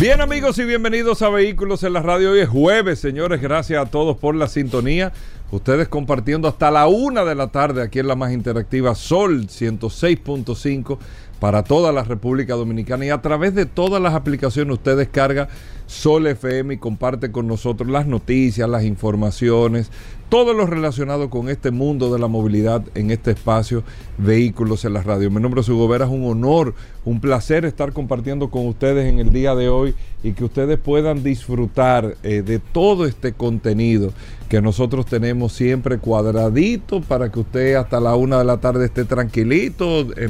Bien amigos y bienvenidos a Vehículos en la Radio. Hoy es jueves, señores. Gracias a todos por la sintonía. Ustedes compartiendo hasta la una de la tarde aquí en la más interactiva Sol 106.5 para toda la República Dominicana y a través de todas las aplicaciones usted descarga Sol FM y comparte con nosotros las noticias, las informaciones, todo lo relacionado con este mundo de la movilidad en este espacio Vehículos en la Radio. Mi nombre es Hugo Vera, es un honor, un placer estar compartiendo con ustedes en el día de hoy y que ustedes puedan disfrutar eh, de todo este contenido que nosotros tenemos siempre cuadradito para que usted hasta la una de la tarde esté tranquilito. Eh,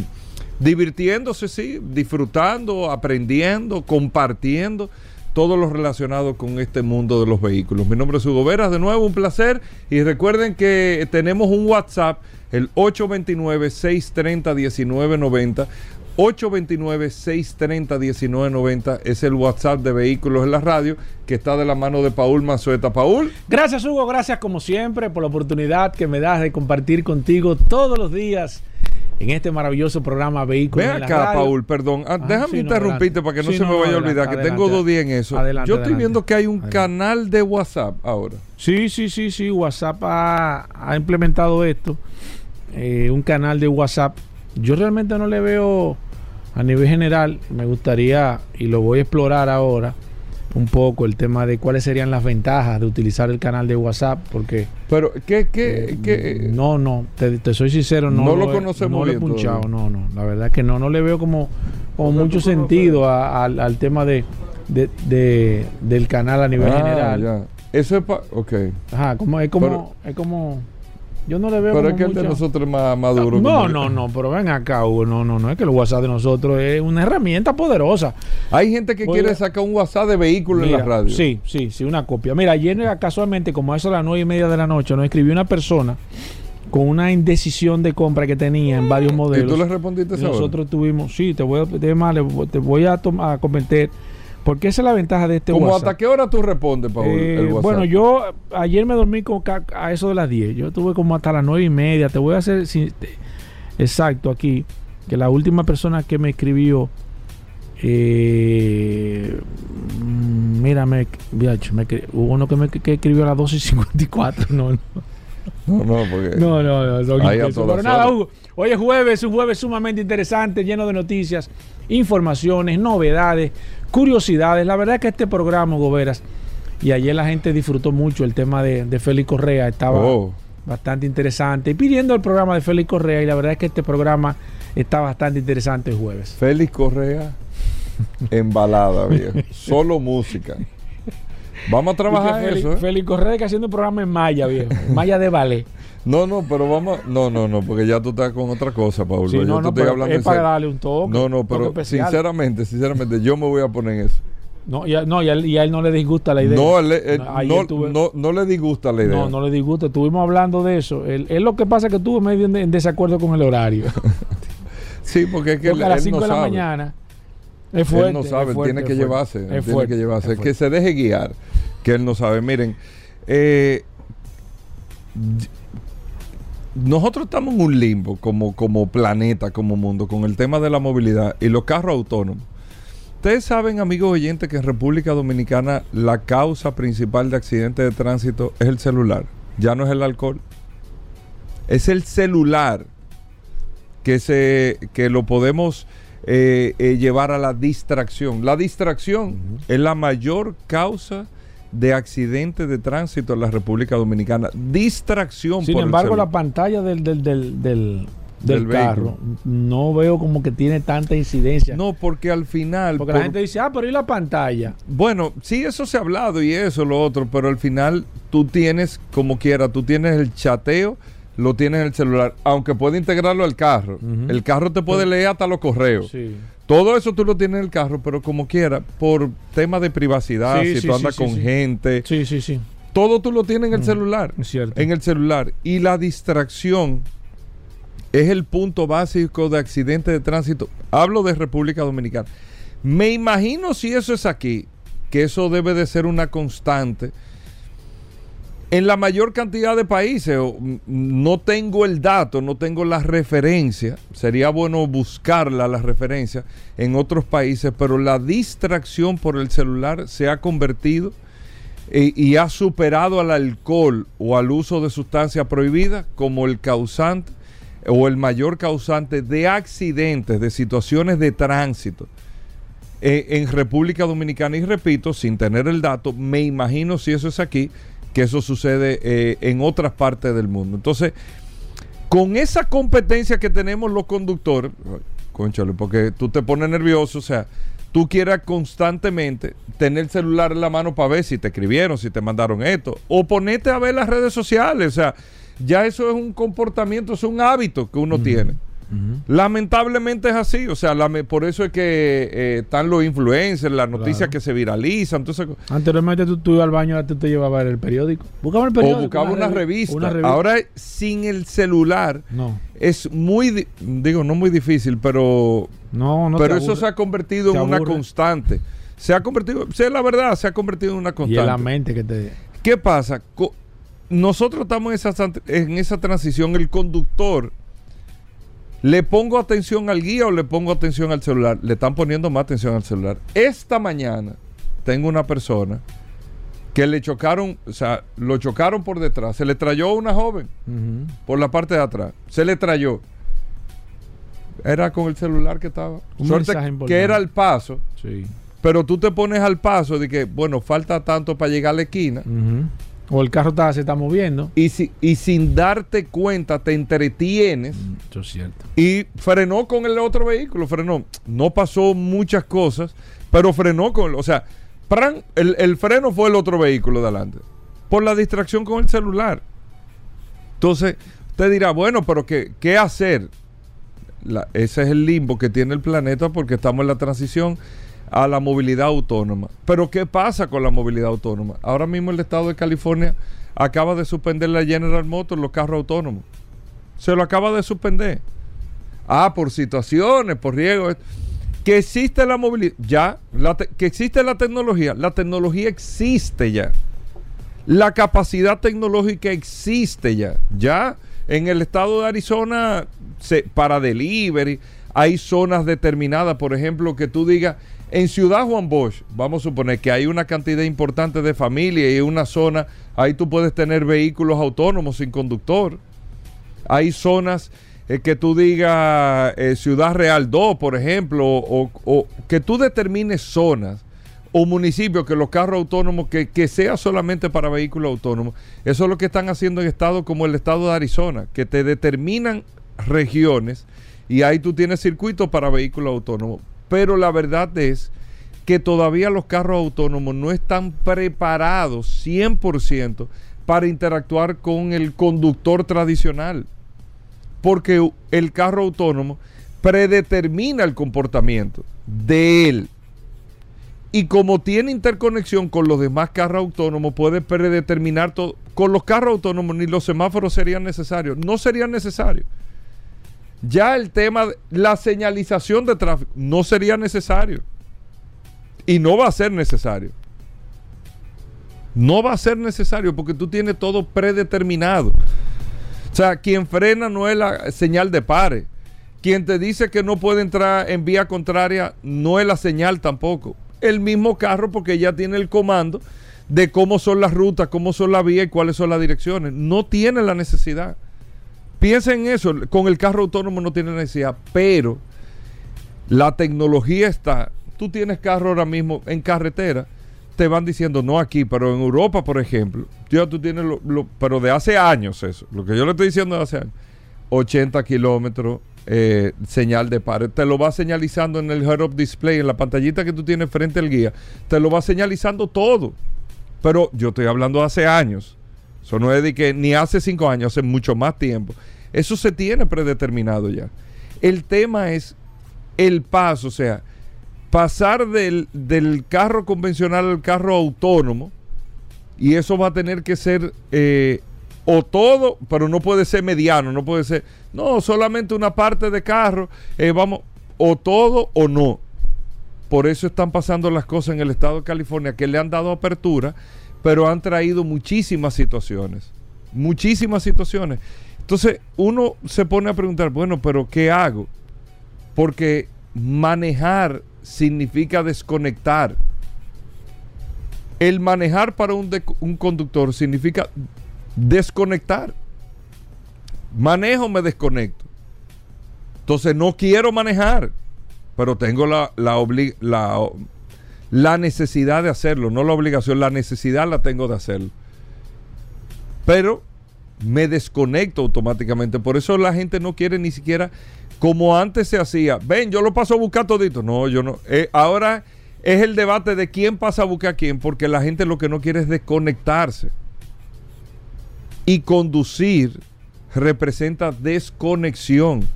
divirtiéndose, sí, disfrutando, aprendiendo, compartiendo todo lo relacionado con este mundo de los vehículos. Mi nombre es Hugo Veras, de nuevo un placer y recuerden que tenemos un WhatsApp, el 829-630-1990. 829-630-1990 es el WhatsApp de Vehículos en la Radio que está de la mano de Paul Manzueta. Paul. Gracias Hugo, gracias como siempre por la oportunidad que me das de compartir contigo todos los días en este maravilloso programa Vehículos. Ven acá, Paul, perdón. Ah, déjame interrumpirte para que no se me vaya a olvidar, que tengo dos días en eso. Yo estoy viendo que hay un canal de WhatsApp ahora. Sí, sí, sí, sí. WhatsApp ha, implementado esto. Eh, un canal de WhatsApp. Yo realmente no le veo a nivel general. Me gustaría, y lo voy a explorar ahora un poco el tema de cuáles serían las ventajas de utilizar el canal de WhatsApp, porque... Pero, ¿qué? qué, eh, qué? No, no, te, soy sincero, no, no lo, conocemos no lo he punchado, no, no, la verdad es que no, no le veo como, como mucho sentido al tema de, de, del canal a nivel ah, general. Eso es para... Ok. Ajá, como, es como... es como yo no le veo. Pero es que el de nosotros es más, maduro. No, no, no, pero ven acá, Hugo. No, no, no. Es que el WhatsApp de nosotros es una herramienta poderosa. Hay gente que quiere sacar un WhatsApp de vehículo en la radio. Sí, sí, sí, una copia. Mira, ayer casualmente, como a eso a las nueve y media de la noche, nos escribió una persona con una indecisión de compra que tenía en varios modelos. ¿Y tú le respondiste eso? Nosotros tuvimos, sí, te voy a, te voy a, a comentar porque esa es la ventaja de este ¿Cómo hasta qué hora tú respondes, Paul, eh, Bueno, yo ayer me dormí con, a eso de las 10. Yo tuve como hasta las 9 y media. Te voy a hacer exacto aquí. Que la última persona que me escribió. Eh, mira, me, hubo uno que me que escribió a las 12 y 54. No, no. No, no, porque. No, no, no. Pero nada, Hugo. Hoy es jueves, un jueves sumamente interesante, lleno de noticias, informaciones, novedades curiosidades. La verdad es que este programa, Goberas, y ayer la gente disfrutó mucho el tema de, Félix Correa, estaba oh. bastante interesante. pidiendo el programa de Félix Correa, y la verdad es que este programa está bastante interesante el jueves. Félix Correa, embalada, viejo. Solo música. Vamos a trabajar eso. ¿eh? Félix Correa que haciendo un programa en Maya, viejo. Maya de ballet. No, no, pero vamos. No, no, no, porque ya tú estás con otra cosa, Pablo. yo no, estoy hablando es para darle un toque. No, no, pero sinceramente, sinceramente, yo me voy a poner en eso. No, y a, no, y a, él, no le disgusta la idea. No, no, no, le disgusta la idea. No, no le disgusta. Estuvimos hablando de eso. Él, lo que pasa es que estuvo medio en, desacuerdo con el horario. sí, porque es que a las 5 de la mañana. Es fuerte, él no sabe, tiene que llevarse. tiene que llevarse. Que se deje guiar. Que él no sabe. Miren, eh, nosotros estamos en un limbo como, como planeta, como mundo, con el tema de la movilidad y los carros autónomos. Ustedes saben, amigos oyentes, que en República Dominicana la causa principal de accidentes de tránsito es el celular. Ya no es el alcohol. Es el celular que, se, que lo podemos eh, eh, llevar a la distracción. La distracción es la mayor causa de accidentes de tránsito en la República Dominicana. Distracción. Sin embargo, la pantalla del, del, del, carro no veo como que tiene tanta incidencia. No, porque al final... Porque la gente dice, ah, pero ¿y la pantalla? Bueno, sí, eso se ha hablado y eso, lo otro, pero al final tú tienes, como quiera, tú tienes el chateo, lo tienes en el celular, aunque puede integrarlo al carro. El carro te puede leer hasta los correos. Sí. Todo eso tú lo tienes en el carro, pero como quiera, por tema de privacidad, si tú andas con gente. Sí, sí, sí. Todo tú lo tienes en el celular. cierto. En el celular. Y la distracción es el punto básico de accidentes de tránsito. Hablo de República Dominicana. Me imagino si eso es aquí, que eso debe de ser una constante. En la mayor cantidad de países, no tengo el dato, no tengo la referencia, sería bueno buscarla, la referencia en otros países, pero la distracción por el celular se ha convertido y, y ha superado al alcohol o al uso de sustancias prohibidas como el causante o el mayor causante de accidentes, de situaciones de tránsito eh, en República Dominicana. Y repito, sin tener el dato, me imagino si eso es aquí, que eso sucede eh, en otras partes del mundo. Entonces, con esa competencia que tenemos los conductores, conchale, porque tú te pones nervioso, o sea, tú quieras constantemente tener el celular en la mano para ver si te escribieron, si te mandaron esto, o ponerte a ver las redes sociales, o sea, ya eso es un comportamiento, es un hábito que uno tiene. Lamentablemente es así, o sea, por eso es que eh, están los influencers, las noticias que se viralizan. Entonces, Anteriormente tú, tú ibas al baño, tú te llevabas el periódico. Buscaba el periódico. O buscaba una, revista. Ahora, sin el celular, no. es muy, digo, no muy difícil, pero, no, pero eso se ha convertido en una constante. Se ha convertido, sé la verdad, se ha convertido en una constante. Y la mente que te... ¿Qué pasa? nosotros estamos en esa, en esa transición, el conductor, ¿le pongo atención al guía o le pongo atención al celular? Le están poniendo más atención al celular. Esta mañana tengo una persona que le chocaron, o sea, lo chocaron por detrás, se le trayó una joven por la parte de atrás, se le trayó. Era con el celular que estaba. Suerte que era el paso. Sí. Pero tú te pones al paso de que, bueno, falta tanto para llegar a la esquina. O el carro está, se está moviendo. Y, si, y sin darte cuenta te entretienes. Mm, eso es cierto. Y frenó con el otro vehículo, frenó. No pasó muchas cosas, pero frenó con... O sea, el, el freno fue el otro vehículo de adelante. Por la distracción con el celular. Entonces, usted dirá, bueno, pero ¿qué, qué hacer? ese es el limbo que tiene el planeta porque estamos en la transición a la movilidad autónoma. Pero ¿qué pasa con la movilidad autónoma? Ahora mismo el Estado de California acaba de suspender la General Motors, los carros autónomos. Se lo acaba de suspender. Ah, por situaciones, por riesgos. Que existe la movilidad, ya, que existe la tecnología, la tecnología existe ya. La capacidad tecnológica existe ya. Ya en el estado de Arizona, para delivery, hay zonas determinadas, por ejemplo, que tú digas, en Ciudad Juan Bosch, vamos a suponer que hay una cantidad importante de familia y una zona, ahí tú puedes tener vehículos autónomos sin conductor. Hay zonas eh, que tú digas eh, Ciudad Real 2, por ejemplo, o, que tú determines zonas o municipios que los carros autónomos, que, que sea solamente para vehículos autónomos. Eso es lo que están haciendo en estados como el estado de Arizona, que te determinan regiones y ahí tú tienes circuitos para vehículos autónomos pero la verdad es que todavía los carros autónomos no están preparados 100% para interactuar con el conductor tradicional. Porque el carro autónomo predetermina el comportamiento de él. Y como tiene interconexión con los demás carros autónomos, puede predeterminar todo. Con los carros autónomos ni los semáforos serían necesarios. No serían necesarios ya el tema, de la señalización de tráfico no sería necesario. Y no va a ser necesario. No va a ser necesario porque tú tienes todo predeterminado. O sea, quien frena no es la señal de pare. Quien te dice que no puede entrar en vía contraria no es la señal tampoco. El mismo carro porque ya tiene el comando de cómo son las rutas, cómo son las vías y cuáles son las direcciones. No tiene la necesidad. Piensa en eso, con el carro autónomo no tiene necesidad, pero la tecnología está. Tú tienes carro ahora mismo en carretera, te van diciendo, no aquí, pero en Europa, por ejemplo, ya tú tienes, lo, pero de hace años eso, lo que yo le estoy diciendo de hace años, 80 kilómetros, eh, señal de par. Te lo va señalizando en el head-up display, en la pantallita que tú tienes frente al guía, te lo va señalizando todo. Pero yo estoy hablando de hace años. Eso no es de que ni hace cinco años, hace mucho más tiempo. Eso se tiene predeterminado ya. El tema es el paso, o sea, pasar del, carro convencional al carro autónomo Y eso va a tener que ser eh, o todo, pero no puede ser mediano, no puede ser, no, solamente una parte de carro, eh, vamos, o todo o no. Por eso están pasando las cosas en el estado de California, que le han dado apertura, pero han traído muchísimas situaciones, muchísimas situaciones. Entonces uno se pone a preguntar, bueno, pero ¿qué hago? Porque manejar significa desconectar. El manejar para un, conductor significa desconectar. Manejo, me desconecto. Entonces no quiero manejar, pero tengo la, la, la, la necesidad de hacerlo, no la obligación, la necesidad la tengo de hacerlo. Pero me desconecto automáticamente. Por eso la gente no quiere ni siquiera, como antes se hacía, ven, yo lo paso a buscar todito. No, yo no. Eh, ahora es el debate de quién pasa a buscar a quién, porque la gente lo que no quiere es desconectarse. Y conducir representa desconexión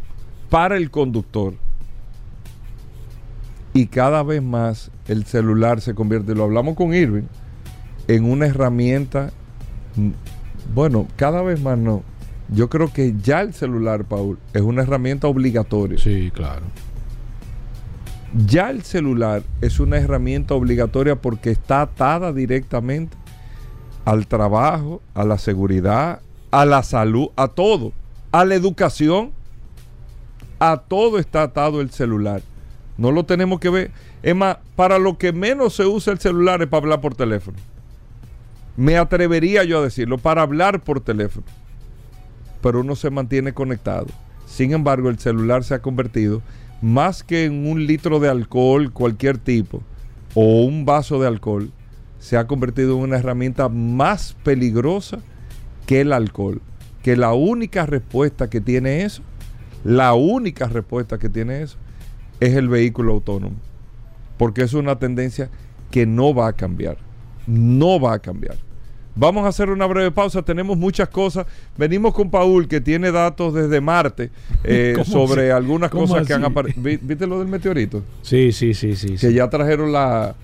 para el conductor. Y cada vez más el celular se convierte, lo hablamos con Irving, en una herramienta, bueno, cada vez más no. Yo creo que ya el celular, Paul, es una herramienta obligatoria. Sí, claro. Ya el celular es una herramienta obligatoria porque está atada directamente al trabajo, a la seguridad, a la salud, a todo, a la educación, a todo está atado el celular. No lo tenemos que ver. Es más, para lo que menos se usa el celular es para hablar por teléfono. Me atrevería yo a decirlo, para hablar por teléfono. Pero uno se mantiene conectado. Sin embargo, el celular se ha convertido más que en un litro de alcohol, cualquier tipo, o un vaso de alcohol, se ha convertido en una herramienta más peligrosa que el alcohol. Que la única respuesta que tiene eso, la única respuesta que tiene eso, es el vehículo autónomo. Porque es una tendencia que no va a cambiar. No va a cambiar. Vamos a hacer una breve pausa. Tenemos muchas cosas. Venimos con Paul, que tiene datos desde Marte eh, sobre algunas cosas que han aparecido. ¿Viste lo del meteorito? Sí, sí, sí, sí. Que ya trajeron la,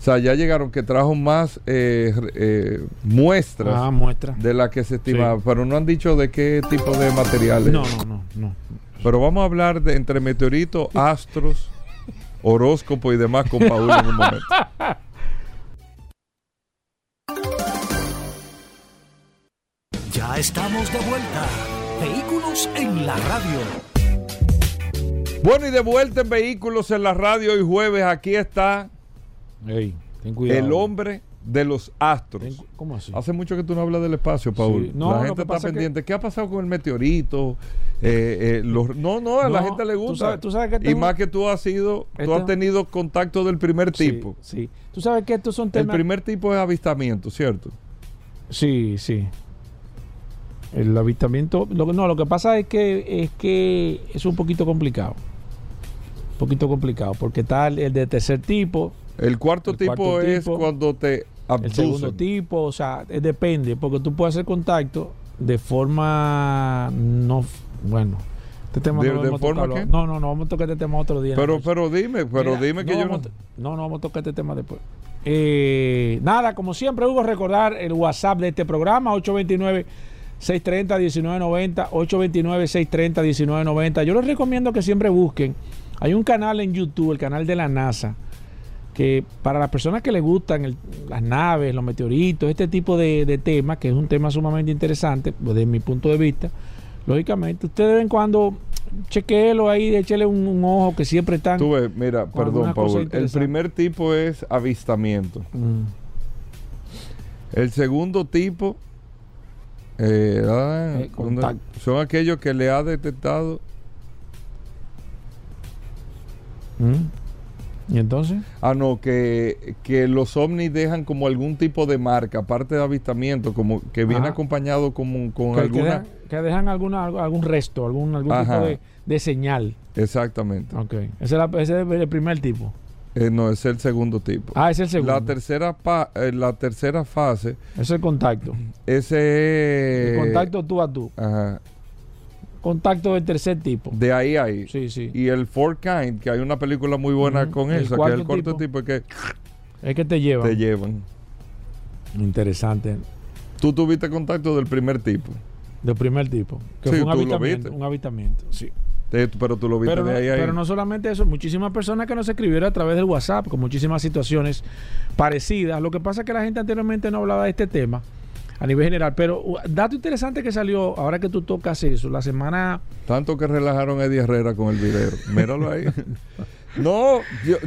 o sea, ya llegaron que trajo más eh, eh, muestras ah, muestra. de las que se estimaba, pero no han dicho de qué tipo de materiales. No, no, no, no. Pero vamos a hablar de entre meteoritos, astros, horóscopo y demás con Paul en un momento. Ya estamos de vuelta. Vehículos en la radio. Bueno, y de vuelta en Vehículos en la radio hoy jueves. Aquí está el hombre de los astros. ¿Cómo así? Hace mucho que tú no hablas del espacio, Paul. la gente está pendiente. ¿Qué ha pasado con el meteorito? Eh, eh, no, no, a la gente le gusta. y más que tú has sido, tú has tenido contacto del primer tipo. Sí, Tú sabes que estos son temas. El primer tipo es avistamiento, ¿cierto? Sí, sí. El avistamiento, no, lo que pasa es que es que es un poquito complicado. Un poquito complicado, porque está el de tercer tipo, el cuarto, tipo, es cuando te abducen. El segundo tipo, o sea, depende, porque tú puedes hacer contacto de forma no, bueno. Este tema ¿De, no, forma no, no, no, vamos a tocar este tema otro día. Pero, pero dime, pero dime que yo no... No, no, vamos a tocar este tema después. Eh, nada, como siempre, Hugo, recordar el WhatsApp de este programa, 829 630 1990 829 630 1990 Yo les recomiendo que siempre busquen. Hay un canal en YouTube, el canal de la NASA que para las personas que les gustan las naves, los meteoritos, este tipo de, temas, que es un tema sumamente interesante pues, desde mi punto de vista, lógicamente, ustedes de vez en cuando chequeelo ahí, échele un, un, ojo que siempre están. Tú ves, mira, perdón, Paul. El primer tipo es avistamiento. Mm. El segundo tipo eh, ah, eh, son aquellos que le ha detectado. Mm. ¿Y entonces? Ah, no, que, los ovnis dejan como algún tipo de marca, aparte de avistamiento, como que viene acompañado como, con alguna... Que, dejan, alguna, algún resto, algún, algún tipo de, señal. Exactamente. Ok. Ese es, el primer tipo. Eh, no, es el segundo tipo. Ah, es el segundo. La tercera, eh, la tercera fase... Es el contacto. Ese... El contacto tú a tú. Ajá contacto del tercer tipo. De ahí a ahí. Sí, sí. Y el Four Kind, que hay una película muy buena con eso, que es el cuarto tipo, es que... Es que te llevan. Te llevan. Interesante. ¿Tú tuviste contacto del primer tipo? Del primer tipo. Que fue un habitamiento, un habitamiento, sí. pero tú lo viste pero, de ahí, Pero no solamente eso, muchísimas personas que nos escribieron a través del WhatsApp con muchísimas situaciones parecidas. Lo que pasa es que la gente anteriormente no hablaba de este tema a nivel general. Pero dato interesante que salió, ahora que tú tocas eso, la semana... Tanto que relajaron a Eddie Herrera con el video. Míralo ahí. No,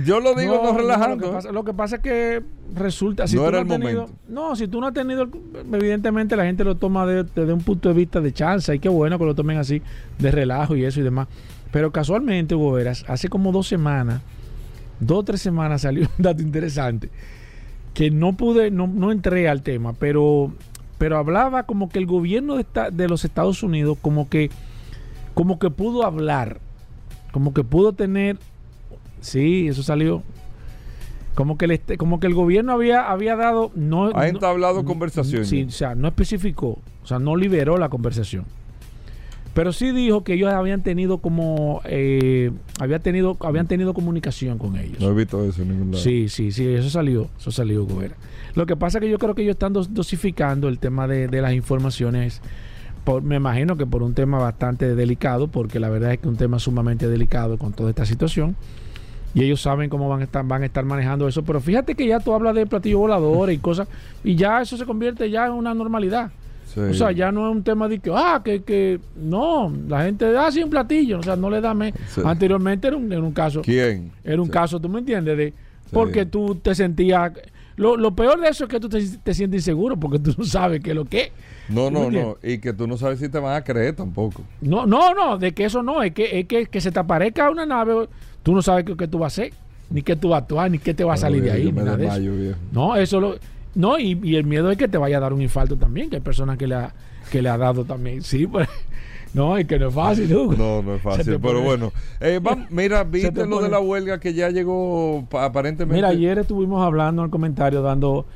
yo, lo digo no, relajando. lo, que pasa, es que resulta. Si no tú era no el tenido, No, si tú no has tenido. Evidentemente la gente lo toma desde un punto de vista de chance. Y qué bueno que lo tomen así, de relajo y eso y demás. Pero casualmente, Hugo Veras, hace como dos semanas, dos o tres semanas salió un dato interesante. Que no pude, no, no entré al tema, pero pero hablaba como que el gobierno de, de, los Estados Unidos como que como que pudo hablar, como que pudo tener sí, eso salió como que el como que el gobierno había había dado no ha entablado conversaciones. Sí, o sea, no especificó, o sea, no liberó la conversación. Pero sí dijo que ellos habían tenido como eh, había tenido habían tenido comunicación con ellos. No he visto eso en ningún lado. Sí, sí, sí, eso salió, eso salió, Gobera. Lo que pasa es que yo creo que ellos están dosificando el tema de, las informaciones. Por, me imagino que por un tema bastante delicado, porque la verdad es que un tema sumamente delicado con toda esta situación. Y ellos saben cómo van a estar, van a estar manejando eso. Pero fíjate que ya tú hablas de platillos voladores y cosas, y ya eso se convierte ya en una normalidad. O sea, ya no es un tema de que, ah, que, que no, la gente da así un platillo, o sea, no le da me. Anteriormente era un, un, caso. ¿Quién? Era un caso, tú me entiendes, de porque tú te sentías. Lo, lo, peor de eso es que tú te, sientes inseguro porque tú no sabes qué es lo que No, no, no. Y que tú no sabes si te van a creer tampoco. No, no, no. De que eso no. Es que, es que, que se te aparezca una nave, tú no sabes qué, tú vas a hacer, ni qué tú vas a actuar, ni qué te va a salir de ahí. Ni nada de eso. No, eso lo no, y, el miedo es que te vaya a dar un infarto también, que hay personas que le ha, que le ha dado también. Sí, pues. No, es que no es fácil, No, no es fácil, pero bueno. Eh, mira, viste lo de la huelga que ya llegó aparentemente. Mira, ayer estuvimos hablando en el comentario, dando.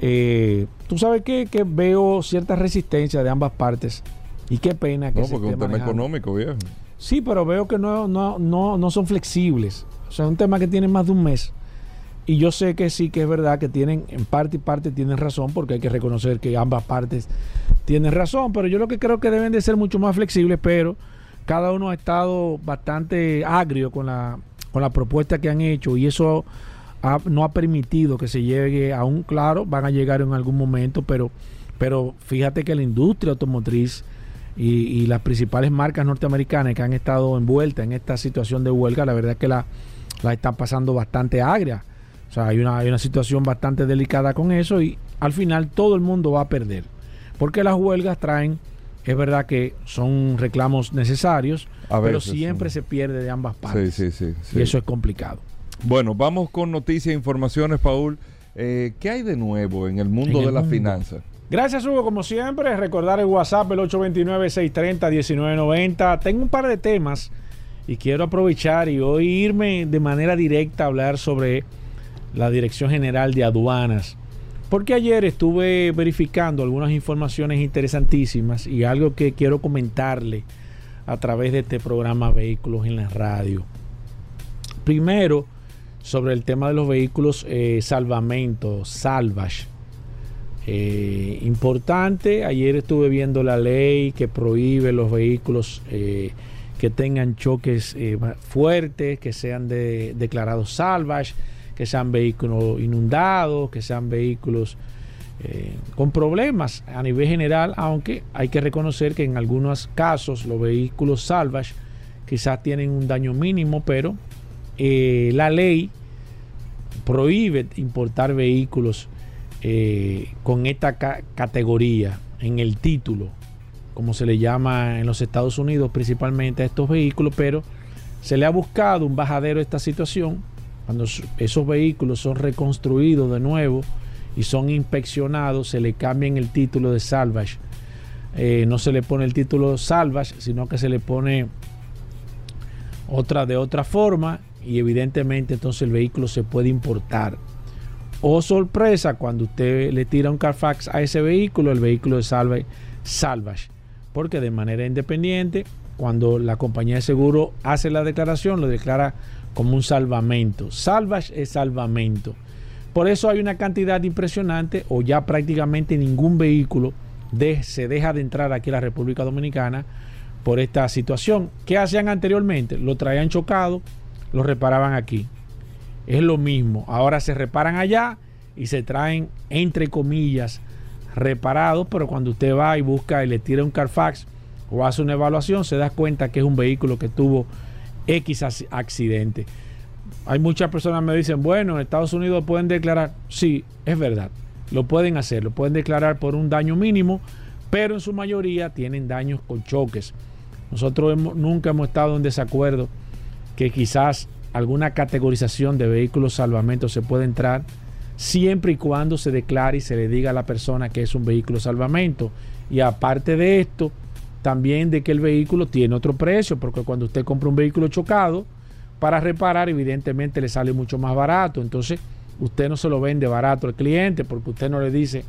Eh, Tú sabes que, que veo cierta resistencia de ambas partes. Y qué pena que No, porque es un tema económico, viejo. Sí, pero veo que no, no, no, no son flexibles. O sea, es un tema que tiene más de un mes. Y yo sé que sí, que es verdad que tienen, en parte y parte tienen razón, porque hay que reconocer que ambas partes tienen razón, pero yo lo que creo que deben de ser mucho más flexibles, pero cada uno ha estado bastante agrio con la, con la propuesta que han hecho y eso no ha permitido que se llegue a un claro, van a llegar en algún momento, pero, pero fíjate que la industria automotriz y, las principales marcas norteamericanas que han estado envueltas en esta situación de huelga, la verdad es que la, la están pasando bastante agria o sea, hay una, hay una situación bastante delicada con eso y al final todo el mundo va a perder. Porque las huelgas traen, es verdad que son reclamos necesarios, pero siempre se pierde de ambas partes. Sí, sí, sí, y eso es complicado. Bueno, vamos con noticias e informaciones, Paul. Eh, ¿Qué hay de nuevo en el mundo de las finanzas? Gracias, Hugo. Como siempre, recordar el WhatsApp, el 829-630-1990. Tengo un par de temas y quiero aprovechar y hoy irme de manera directa a hablar sobre la Dirección General de Aduanas. Porque ayer estuve verificando algunas informaciones interesantísimas y algo que quiero comentarle a través de este programa Vehículos en la Radio. Primero, sobre el tema de los vehículos eh, salvamento, salvage. Eh, importante, ayer estuve viendo la ley que prohíbe los vehículos eh, que tengan choques fuertes, que sean declarados salvage que sean vehículos inundados, que sean vehículos eh, con problemas a nivel general, aunque hay que reconocer que en algunos casos los vehículos salvage quizás tienen un daño mínimo, pero eh, la ley prohíbe importar vehículos eh, con esta categoría en el título, como se le llama en los Estados Unidos principalmente a estos vehículos, pero se le ha buscado un bajadero a esta situación cuando esos vehículos son reconstruidos de nuevo y son inspeccionados, se le cambia el título de salvage. Eh, no se le pone el título salvage, sino que se le pone otra de otra forma y evidentemente entonces el vehículo se puede importar. O sorpresa, cuando usted le tira un Carfax a ese vehículo, el vehículo es salvage, salvage. Porque de manera independiente, cuando la compañía de seguro hace la declaración, lo declara como un salvamento. Salvage es salvamento. Por eso hay una cantidad impresionante o ya prácticamente ningún vehículo se deja de entrar aquí a la República Dominicana por esta situación. ¿Qué hacían anteriormente? Lo traían chocado, lo reparaban aquí. Es lo mismo. Ahora se reparan allá y se traen, entre comillas, reparados, pero cuando usted va y busca y le tira un Carfax o hace una evaluación, se da cuenta que es un vehículo que tuvo X accidente. Hay muchas personas que me dicen, bueno, en Estados Unidos pueden declarar. Sí, es verdad. Lo pueden hacer, lo pueden declarar por un daño mínimo, pero en su mayoría tienen daños con choques. Nosotros nunca hemos estado en desacuerdo que quizás alguna categorización de vehículos salvamento se puede entrar siempre y cuando se declare y se le diga a la persona que es un vehículo salvamento. Y aparte de esto, también de que el vehículo tiene otro precio, porque cuando usted compra un vehículo chocado, para reparar evidentemente le sale mucho más barato. Entonces, usted no se lo vende barato al cliente porque usted no le dice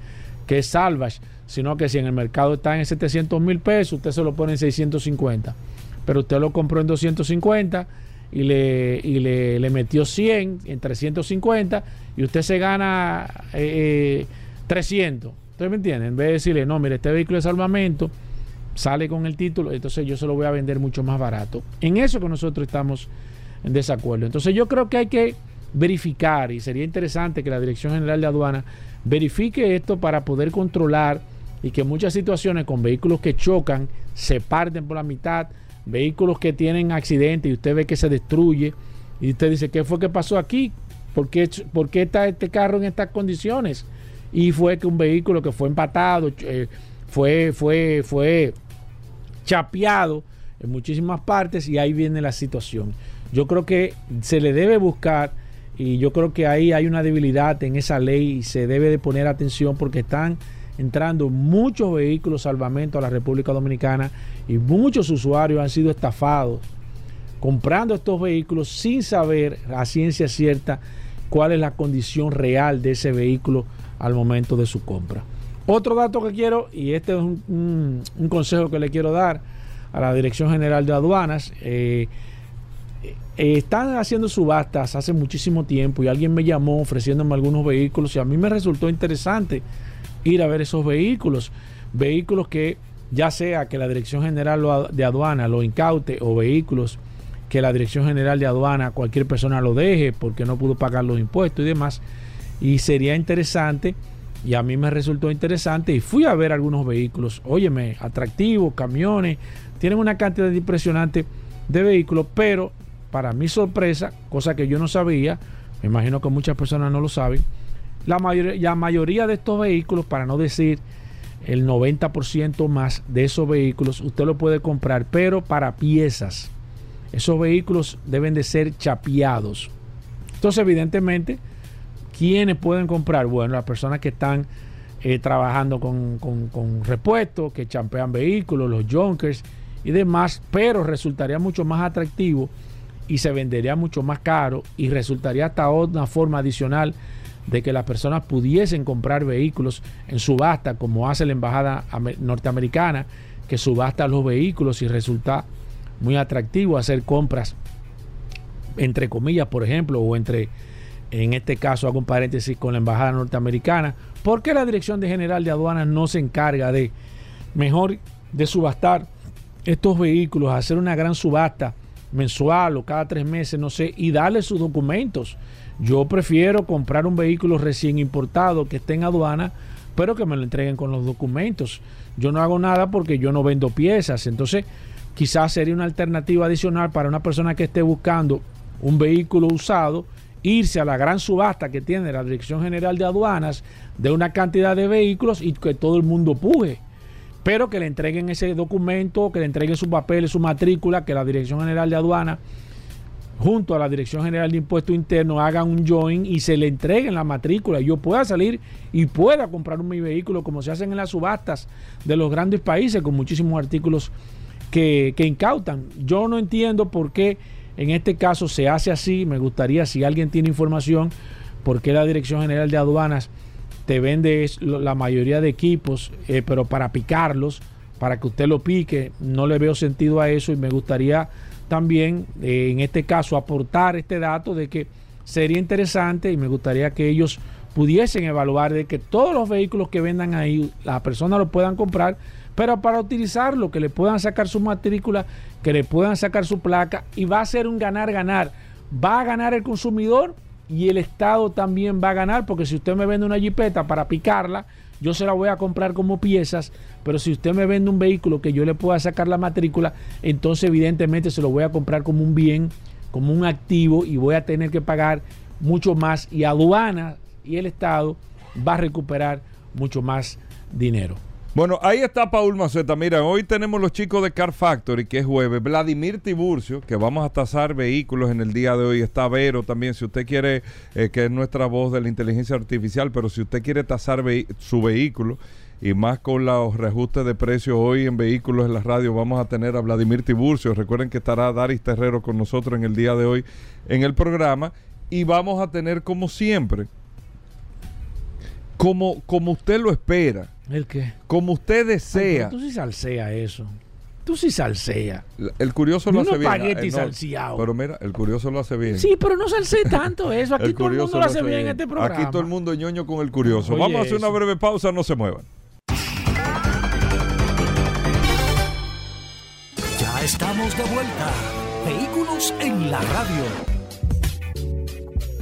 que es salvage, sino que si en el mercado está en 700 mil pesos, usted se lo pone en 650. Pero usted lo compró en 250 y le, y le, metió 100 en 350 y usted se gana 300. Eh, ¿Usted me entiende? En vez de decirle, no, mire, este vehículo es salvamento, sale con el título, entonces yo se lo voy a vender mucho más barato. En eso que nosotros estamos en desacuerdo. Entonces yo creo que hay que verificar y sería interesante que la Dirección General de Aduana verifique esto para poder controlar y que muchas situaciones con vehículos que chocan se parten por la mitad, vehículos que tienen accidentes y usted ve que se destruye y usted dice, ¿qué fue que pasó aquí? ¿Por qué, está este carro en estas condiciones? Y fue que un vehículo que fue empatado, eh, fue, fue, fue chapeado en muchísimas partes y ahí viene la situación. Yo creo que se le debe buscar y yo creo que ahí hay una debilidad en esa ley y se debe de poner atención porque están entrando muchos vehículos salvamento a la República Dominicana y muchos usuarios han sido estafados comprando estos vehículos sin saber a ciencia cierta cuál es la condición real de ese vehículo al momento de su compra. Otro dato que quiero, y este es un, consejo que le quiero dar a la Dirección General de Aduanas, eh, eh, están haciendo subastas hace muchísimo tiempo y alguien me llamó ofreciéndome algunos vehículos y a mí me resultó interesante ir a ver esos vehículos. Vehículos que ya sea que la Dirección General de Aduana lo incaute o vehículos que la Dirección General de Aduana cualquier persona lo deje porque no pudo pagar los impuestos y demás. Y sería interesante y a mí me resultó interesante y fui a ver algunos vehículos, óyeme, atractivos, camiones, tienen una cantidad impresionante de vehículos, pero para mi sorpresa, cosa que yo no sabía, me imagino que muchas personas no lo saben, la mayoría, la mayoría de estos vehículos, para no decir el 90% más de esos vehículos, usted lo puede comprar, pero para piezas. Esos vehículos deben de ser chapeados. Entonces, evidentemente, ¿quiénes pueden comprar? Bueno, las personas que están eh, trabajando con, con, con repuestos, que champean vehículos, los junkers y demás, pero resultaría mucho más atractivo y se vendería mucho más caro y resultaría hasta una forma adicional de que las personas pudiesen comprar vehículos en subasta, como hace la embajada norteamericana, que subasta los vehículos y resulta muy atractivo hacer compras, entre comillas, por ejemplo, o entre, en este caso, hago un paréntesis con la embajada norteamericana, porque la Dirección de General de Aduanas no se encarga de mejor de subastar estos vehículos, hacer una gran subasta? mensual o cada tres meses, no sé, y darle sus documentos. Yo prefiero comprar un vehículo recién importado que esté en aduana, pero que me lo entreguen con los documentos. Yo no hago nada porque yo no vendo piezas. Entonces, quizás sería una alternativa adicional para una persona que esté buscando un vehículo usado, irse a la gran subasta que tiene la Dirección General de Aduanas de una cantidad de vehículos y que todo el mundo puje pero que le entreguen ese documento, que le entreguen sus papeles, su matrícula, que la Dirección General de Aduana, junto a la Dirección General de Impuestos Internos, hagan un join y se le entreguen la matrícula. Y yo pueda salir y pueda comprar mi vehículo, como se hacen en las subastas de los grandes países, con muchísimos artículos que, que incautan. Yo no entiendo por qué en este caso se hace así. Me gustaría, si alguien tiene información, por qué la Dirección General de Aduanas te vende la mayoría de equipos, eh, pero para picarlos, para que usted lo pique, no le veo sentido a eso y me gustaría también, eh, en este caso, aportar este dato de que sería interesante y me gustaría que ellos pudiesen evaluar de que todos los vehículos que vendan ahí, las personas lo puedan comprar, pero para utilizarlo, que le puedan sacar su matrícula, que le puedan sacar su placa, y va a ser un ganar-ganar. Va a ganar el consumidor y el Estado también va a ganar, porque si usted me vende una jipeta para picarla, yo se la voy a comprar como piezas, pero si usted me vende un vehículo que yo le pueda sacar la matrícula, entonces evidentemente se lo voy a comprar como un bien, como un activo y voy a tener que pagar mucho más y aduana y el Estado va a recuperar mucho más dinero. Bueno, ahí está Paul Maceta. Mira, hoy tenemos los chicos de Car Factory, que es jueves. Vladimir Tiburcio, que vamos a tasar vehículos en el día de hoy. Está Vero también, si usted quiere, eh, que es nuestra voz de la inteligencia artificial, pero si usted quiere tasar su vehículo y más con los reajustes de precios hoy en vehículos en la radio, vamos a tener a Vladimir Tiburcio. Recuerden que estará Daris Terrero con nosotros en el día de hoy en el programa. Y vamos a tener, como siempre, como, como usted lo espera. ¿El qué? Como usted desea. tú sí salsea eso. Tú sí salsea. El curioso lo hace bien. Ah, pero mira, el curioso lo hace bien. Sí, pero no salsea tanto eso. Aquí todo el mundo lo hace bien, en este programa. Aquí todo el mundo ñoño con el curioso. Vamos a hacer una breve pausa, no se muevan. Ya estamos de vuelta. Vehículos en la radio.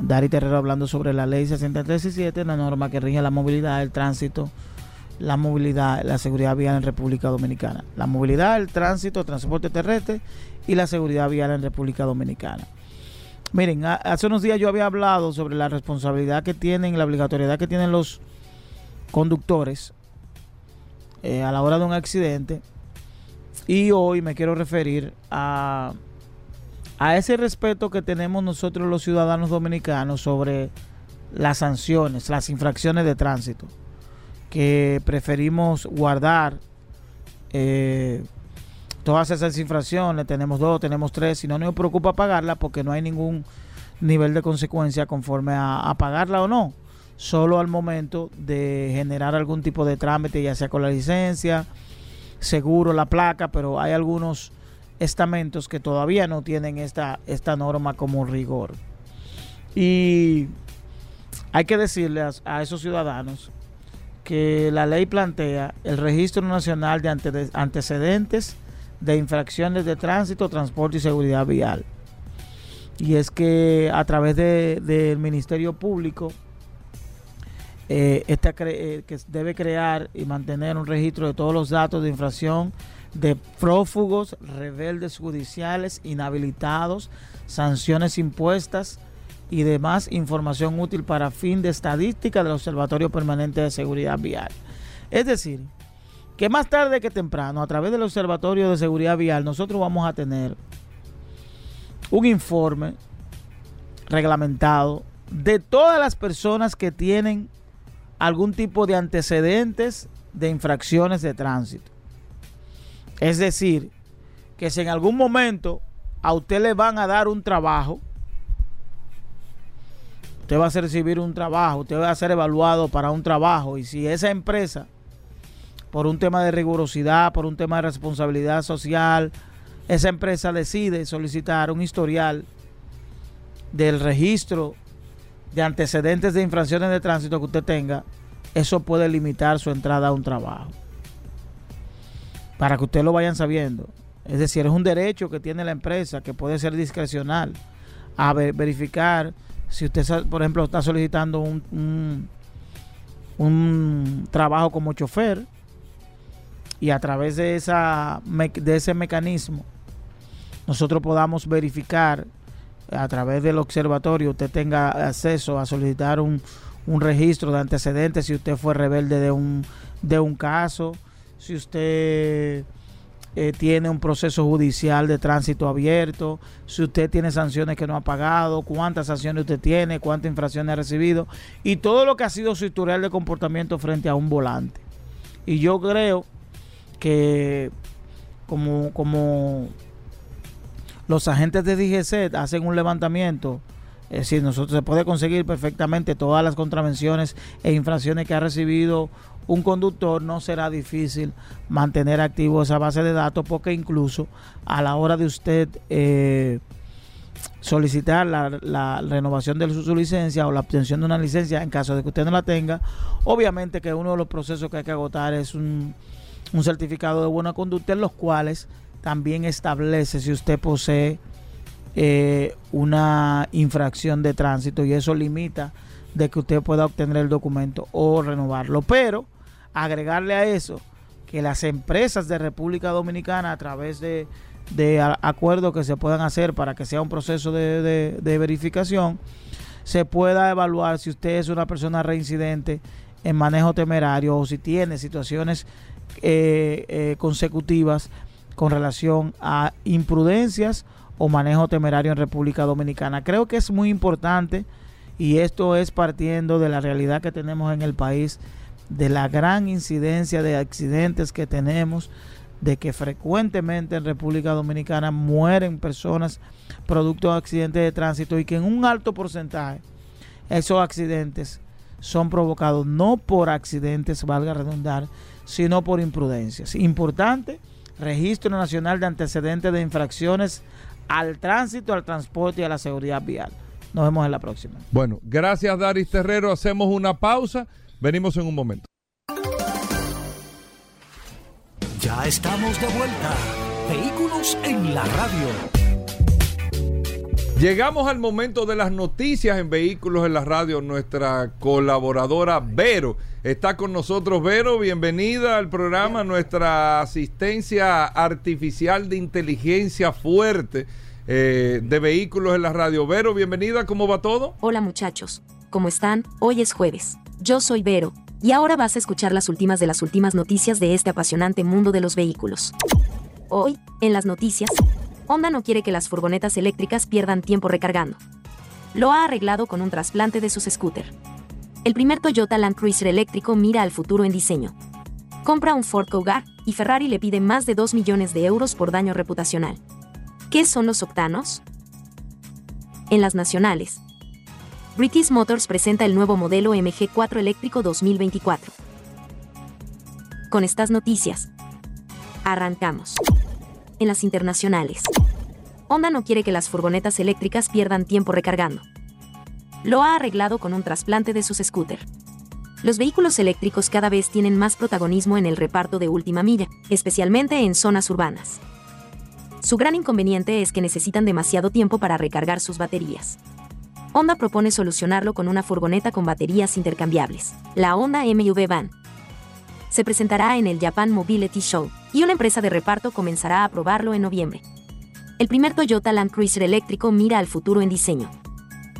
Dari Terrero hablando sobre la ley 6317, la norma que rige la movilidad, el tránsito, la movilidad, la seguridad vial en República Dominicana. La movilidad, el tránsito, el transporte terrestre y la seguridad vial en República Dominicana. Miren, hace unos días yo había hablado sobre la responsabilidad que tienen, la obligatoriedad que tienen los conductores eh, a la hora de un accidente. Y hoy me quiero referir a a ese respeto que tenemos nosotros los ciudadanos dominicanos sobre las sanciones, las infracciones de tránsito, que preferimos guardar eh, todas esas infracciones, tenemos dos, tenemos tres, y no nos preocupa pagarla porque no hay ningún nivel de consecuencia conforme a, a pagarla o no, solo al momento de generar algún tipo de trámite, ya sea con la licencia, seguro, la placa, pero hay algunos estamentos que todavía no tienen esta, esta norma como rigor. Y hay que decirle a, esos ciudadanos que la ley plantea el registro nacional de antecedentes de infracciones de tránsito, transporte y seguridad vial. Y es que a través del Ministerio Público, eh, eh, que debe crear y mantener un registro de todos los datos de infracción de prófugos, rebeldes judiciales, inhabilitados, sanciones impuestas y demás información útil para fin de estadística del Observatorio Permanente de Seguridad Vial. Es decir, que más tarde que temprano, a través del Observatorio de Seguridad Vial, nosotros vamos a tener un informe reglamentado de todas las personas que tienen algún tipo de antecedentes de infracciones de tránsito. Es decir, que si en algún momento a usted le van a dar un trabajo, usted va a recibir un trabajo, usted va a ser evaluado para un trabajo. Y si esa empresa, por un tema de rigurosidad, por un tema de responsabilidad social, esa empresa decide solicitar un historial del registro de antecedentes de infracciones de tránsito que usted tenga, eso puede limitar su entrada a un trabajo para que ustedes lo vayan sabiendo. Es decir, es un derecho que tiene la empresa que puede ser discrecional a verificar si usted, por ejemplo, está solicitando un, un, trabajo como chofer y a través de, esa, de ese mecanismo nosotros podamos verificar a través del observatorio usted tenga acceso a solicitar un, un registro de antecedentes si usted fue rebelde de un, de un caso si usted eh, tiene un proceso judicial de tránsito abierto, si usted tiene sanciones que no ha pagado, cuántas sanciones usted tiene, cuántas infracciones ha recibido y todo lo que ha sido su historial de comportamiento frente a un volante. Y yo creo que como, como los agentes de DGC hacen un levantamiento, es decir, nosotros se puede conseguir perfectamente todas las contravenciones e infracciones que ha recibido un conductor, no será difícil mantener activo esa base de datos porque incluso a la hora de usted eh, solicitar la, renovación de su, licencia o la obtención de una licencia en caso de que usted no la tenga, obviamente que uno de los procesos que hay que agotar es un, certificado de buena conducta en los cuales también establece si usted posee eh, una infracción de tránsito y eso limita de que usted pueda obtener el documento o renovarlo. Pero agregarle a eso que las empresas de República Dominicana a través de, acuerdos que se puedan hacer para que sea un proceso de, verificación, se pueda evaluar si usted es una persona reincidente en manejo temerario o si tiene situaciones eh, eh, consecutivas con relación a imprudencias o manejo temerario en República Dominicana. Creo que es muy importante y esto es partiendo de la realidad que tenemos en el país de la gran incidencia de accidentes que tenemos, de que frecuentemente en República Dominicana mueren personas producto de accidentes de tránsito y que en un alto porcentaje esos accidentes son provocados no por accidentes, valga redundar, sino por imprudencias. Importante, Registro Nacional de Antecedentes de Infracciones al Tránsito, al Transporte y a la Seguridad Vial. Nos vemos en la próxima. Bueno, gracias Daris Terrero. Hacemos una pausa. Venimos en un momento. Ya estamos de vuelta. Vehículos en la radio. Llegamos al momento de las noticias en Vehículos en la radio. Nuestra colaboradora Vero está con nosotros. Vero, bienvenida al programa. Nuestra asistencia artificial de inteligencia fuerte eh, de Vehículos en la radio. Vero, bienvenida. ¿Cómo va todo? Hola muchachos. ¿Cómo están? Hoy es jueves. Yo soy Vero, y ahora vas a escuchar las últimas de las últimas noticias de este apasionante mundo de los vehículos. Hoy, en las noticias, Honda no quiere que las furgonetas eléctricas pierdan tiempo recargando. Lo ha arreglado con un trasplante de sus scooter. El primer Toyota Land Cruiser eléctrico mira al futuro en diseño. Compra un Ford Cougar y Ferrari le pide más de 2 millones de euros por daño reputacional. ¿Qué son los octanos? En las nacionales, British Motors presenta el nuevo modelo MG4 eléctrico 2024. Con estas noticias, arrancamos. En las internacionales, Honda no quiere que las furgonetas eléctricas pierdan tiempo recargando. Lo ha arreglado con un trasplante de sus scooter. Los vehículos eléctricos cada vez tienen más protagonismo en el reparto de última milla, especialmente en zonas urbanas. Su gran inconveniente es que necesitan demasiado tiempo para recargar sus baterías. Honda propone solucionarlo con una furgoneta con baterías intercambiables, la Honda MUV Van. Se presentará en el Japan Mobility Show, y una empresa de reparto comenzará a probarlo en noviembre. El primer Toyota Land Cruiser eléctrico mira al futuro en diseño.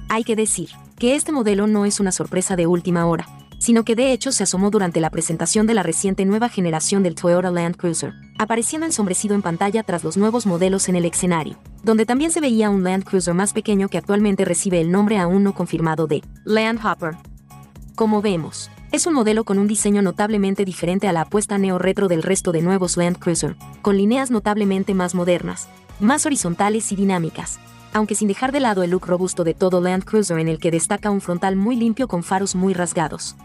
Hay que decir que este modelo no es una sorpresa de última hora, sino que de hecho se asomó durante la presentación de la reciente nueva generación del Toyota Land Cruiser, apareciendo ensombrecido en pantalla tras los nuevos modelos en el escenario, donde también se veía un Land Cruiser más pequeño que actualmente recibe el nombre aún no confirmado de Land Hopper. Como vemos, es un modelo con un diseño notablemente diferente a la apuesta neo-retro del resto de nuevos Land Cruiser, con líneas notablemente más modernas, más horizontales y dinámicas, aunque sin dejar de lado el look robusto de todo Land Cruiser en el que destaca un frontal muy limpio con faros muy rasgados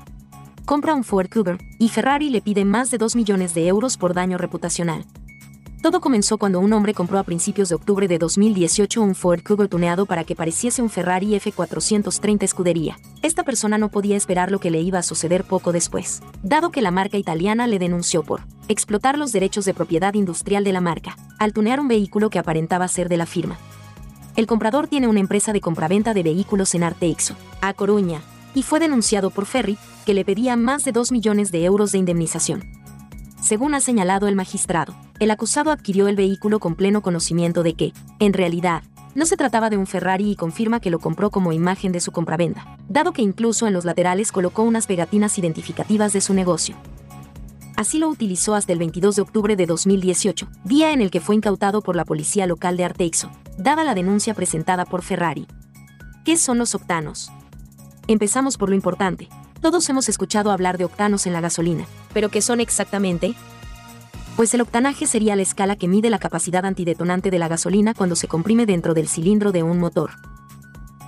compra un Ford Cougar, y Ferrari le pide más de 2 millones de euros por daño reputacional. Todo comenzó cuando un hombre compró a principios de octubre de 2018 un Ford Cougar tuneado para que pareciese un Ferrari F430 escudería. Esta persona no podía esperar lo que le iba a suceder poco después, dado que la marca italiana le denunció por explotar los derechos de propiedad industrial de la marca, al tunear un vehículo que aparentaba ser de la firma. El comprador tiene una empresa de compraventa de vehículos en Arteixo, a Coruña, y fue denunciado por Ferry, que le pedía más de 2 millones de euros de indemnización. Según ha señalado el magistrado, el acusado adquirió el vehículo con pleno conocimiento de que, en realidad, no se trataba de un Ferrari y confirma que lo compró como imagen de su compraventa, dado que incluso en los laterales colocó unas pegatinas identificativas de su negocio. Así lo utilizó hasta el 22 de octubre de 2018, día en el que fue incautado por la policía local de Arteixo, dada la denuncia presentada por Ferrari. ¿Qué son los octanos? Empezamos por lo importante. Todos hemos escuchado hablar de octanos en la gasolina, pero ¿qué son exactamente? Pues el octanaje sería la escala que mide la capacidad antidetonante de la gasolina cuando se comprime dentro del cilindro de un motor.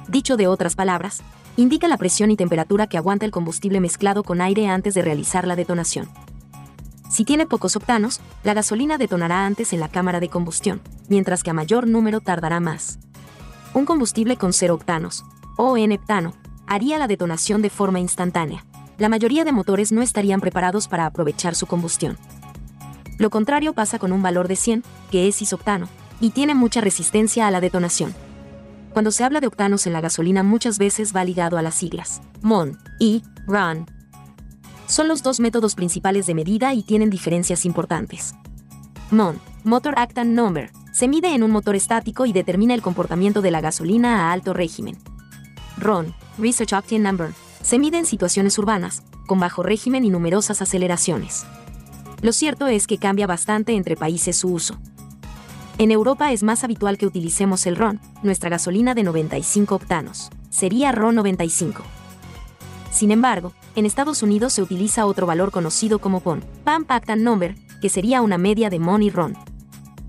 Dicho de otras palabras, indica la presión y temperatura que aguanta el combustible mezclado con aire antes de realizar la detonación. Si tiene pocos octanos, la gasolina detonará antes en la cámara de combustión, mientras que a mayor número tardará más. Un combustible con cero octanos, o N-heptano, haría la detonación de forma instantánea. La mayoría de motores no estarían preparados para aprovechar su combustión. Lo contrario pasa con un valor de 100, que es isoctano, y tiene mucha resistencia a la detonación. Cuando se habla de octanos en la gasolina muchas veces va ligado a las siglas MON y RAN, son los dos métodos principales de medida y tienen diferencias importantes. MON, Motor Actan Number, se mide en un motor estático y determina el comportamiento de la gasolina a alto régimen. RON, Research Octane Number, se mide en situaciones urbanas, con bajo régimen y numerosas aceleraciones. Lo cierto es que cambia bastante entre países su uso. En Europa es más habitual que utilicemos el RON, nuestra gasolina de 95 octanos. Sería RON 95. Sin embargo, en Estados Unidos se utiliza otro valor conocido como PON, Pump Actan Number, que sería una media de MON y RON.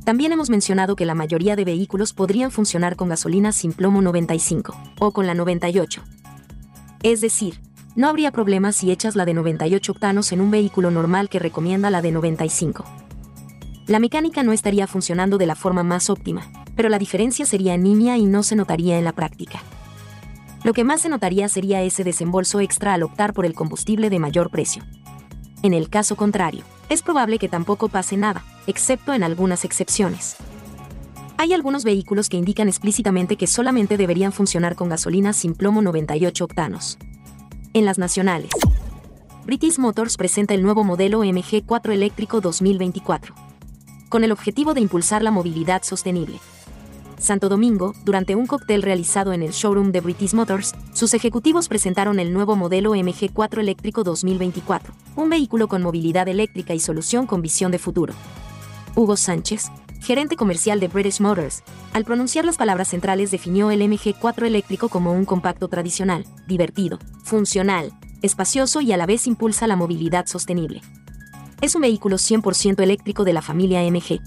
También hemos mencionado que la mayoría de vehículos podrían funcionar con gasolina sin plomo 95 o con la 98. Es decir, no habría problema si echas la de 98 octanos en un vehículo normal que recomienda la de 95. La mecánica no estaría funcionando de la forma más óptima, pero la diferencia sería nimia y no se notaría en la práctica. Lo que más se notaría sería ese desembolso extra al optar por el combustible de mayor precio. En el caso contrario, es probable que tampoco pase nada, excepto en algunas excepciones. Hay algunos vehículos que indican explícitamente que solamente deberían funcionar con gasolina sin plomo 98 octanos. En las nacionales, British Motors presenta el nuevo modelo MG4 eléctrico 2024, con el objetivo de impulsar la movilidad sostenible. Santo Domingo, durante un cóctel realizado en el showroom de British Motors, sus ejecutivos presentaron el nuevo modelo MG4 eléctrico 2024, un vehículo con movilidad eléctrica y solución con visión de futuro. Hugo Sánchez, gerente comercial de British Motors, al pronunciar las palabras centrales definió el MG4 eléctrico como un compacto tradicional, divertido, funcional, espacioso y a la vez impulsa la movilidad sostenible. Es un vehículo 100% eléctrico de la familia MG.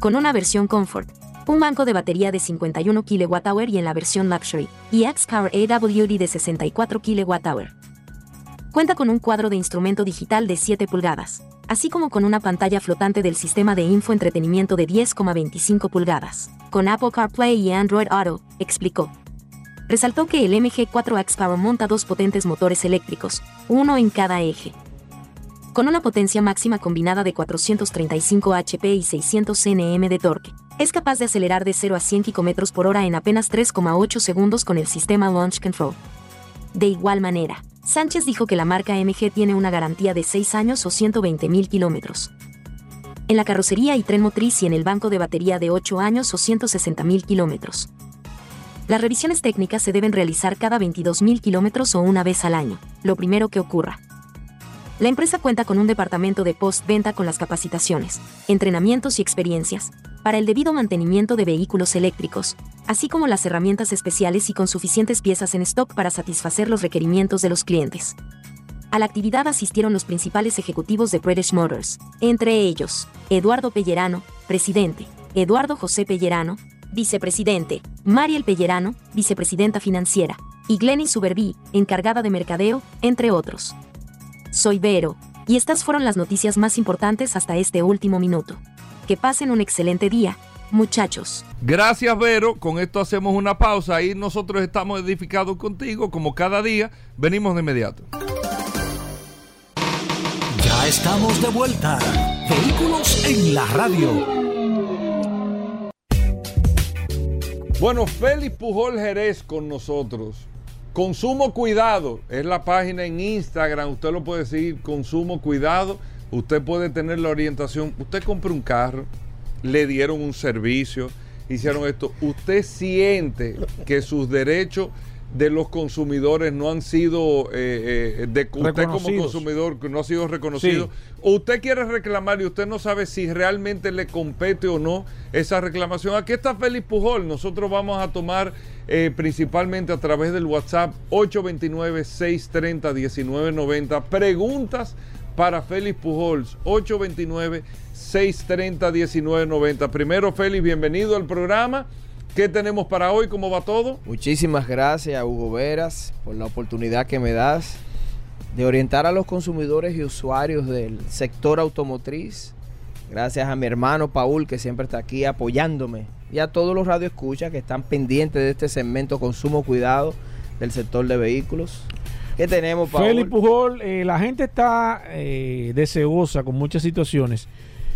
Con una versión Comfort, un banco de batería de 51 kWh y en la versión Luxury, y X-Car AWD de 64 kWh. Cuenta con un cuadro de instrumento digital de 7 pulgadas, así como con una pantalla flotante del sistema de infoentretenimiento de 10,25 pulgadas, con Apple CarPlay y Android Auto, explicó. Resaltó que el MG4 X-Power monta dos potentes motores eléctricos, uno en cada eje, con una potencia máxima combinada de 435 HP y 600 Nm de torque. Es capaz de acelerar de 0 a 100 km por hora en apenas 3,8 segundos con el sistema Launch Control. De igual manera, Sánchez dijo que la marca MG tiene una garantía de 6 años o 120.000 kilómetros. En la carrocería y tren motriz y en el banco de batería de 8 años o 160.000 kilómetros. Las revisiones técnicas se deben realizar cada 22.000 kilómetros o una vez al año, lo primero que ocurra. La empresa cuenta con un departamento de postventa con las capacitaciones, entrenamientos y experiencias para el debido mantenimiento de vehículos eléctricos, así como las herramientas especiales y con suficientes piezas en stock para satisfacer los requerimientos de los clientes. A la actividad asistieron los principales ejecutivos de British Motors, entre ellos, Eduardo Pellerano, presidente, Eduardo José Pellerano, vicepresidente, Mariel Pellerano, vicepresidenta financiera, y Glenny Suberví, encargada de mercadeo, entre otros. Soy Vero, y estas fueron las noticias más importantes hasta este último minuto. Que pasen un excelente día, muchachos. Gracias, Vero. Con esto hacemos una pausa y nosotros estamos edificados contigo, como cada día. Venimos de inmediato. Ya estamos de vuelta. Vehículos en la radio. Bueno, Félix Pujol Jerez con nosotros. Consumo Cuidado es la página en Instagram. Usted lo puede seguir, Consumo Cuidado. Usted puede tener la orientación. Usted compra un carro, le dieron un servicio, hicieron esto. Usted siente que sus derechos de los consumidores no han sido, eh, eh, de usted como consumidor que no ha sido reconocido. usted quiere reclamar y usted no sabe si realmente le compete o no esa reclamación. Aquí está Félix Pujol. Nosotros vamos a tomar eh, principalmente a través del WhatsApp 829-630-1990 preguntas para Félix Pujols 829-630-1990. Primero, Félix, bienvenido al programa. ¿Qué tenemos para hoy? ¿Cómo va todo? Muchísimas gracias, Hugo Veras, por la oportunidad que me das de orientar a los consumidores y usuarios del sector automotriz. Gracias a mi hermano Paul, que siempre está aquí apoyándome, y a todos los radioescuchas que están pendientes de este segmento Consumo Cuidado del sector de vehículos. ¿Qué tenemos, Paul? Félix Pujol, eh, la gente está eh, deseosa con muchas situaciones.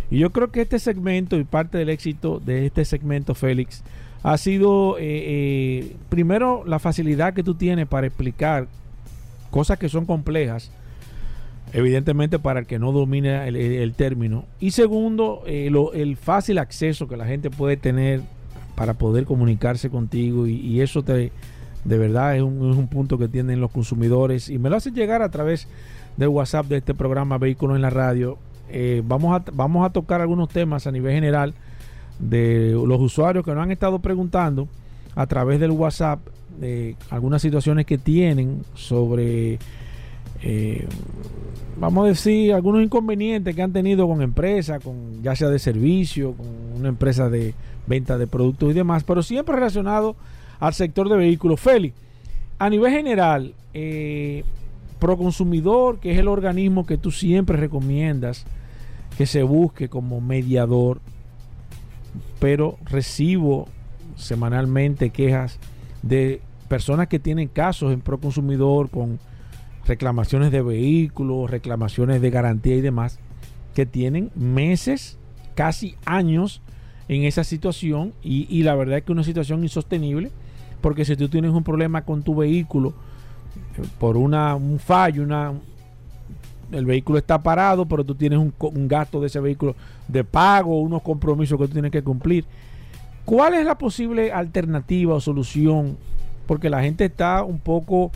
Y yo creo que este segmento y parte del éxito de este segmento, Félix, ha sido eh, primero la facilidad que tú tienes para explicar cosas que son complejas, evidentemente para el que no domine el, término, y segundo, el fácil acceso que la gente puede tener para poder comunicarse contigo y, eso te, de verdad es un, punto que tienen los consumidores y me lo hacen llegar a través del WhatsApp de este programa Vehículos en la Radio. vamos, a, vamos a tocar algunos temas a nivel general de los usuarios que nos han estado preguntando a través del WhatsApp de algunas situaciones que tienen sobre, eh, vamos a decir, algunos inconvenientes que han tenido con empresas, con ya sea de servicio, con una empresa de venta de productos y demás, pero siempre relacionado al sector de vehículos. Félix, a nivel general, eh, Proconsumidor, que es el organismo que tú siempre recomiendas que se busque como mediador pero recibo semanalmente quejas de personas que tienen casos en Proconsumidor con reclamaciones de vehículos, reclamaciones de garantía y demás, que tienen meses, casi años en esa situación y, la verdad es que una situación insostenible porque si tú tienes un problema con tu vehículo eh, por una, un fallo, una, el vehículo está parado, pero tú tienes un, gasto de ese vehículo de pago, unos compromisos que tú tienes que cumplir. ¿Cuál es la posible alternativa o solución? Porque la gente está un poco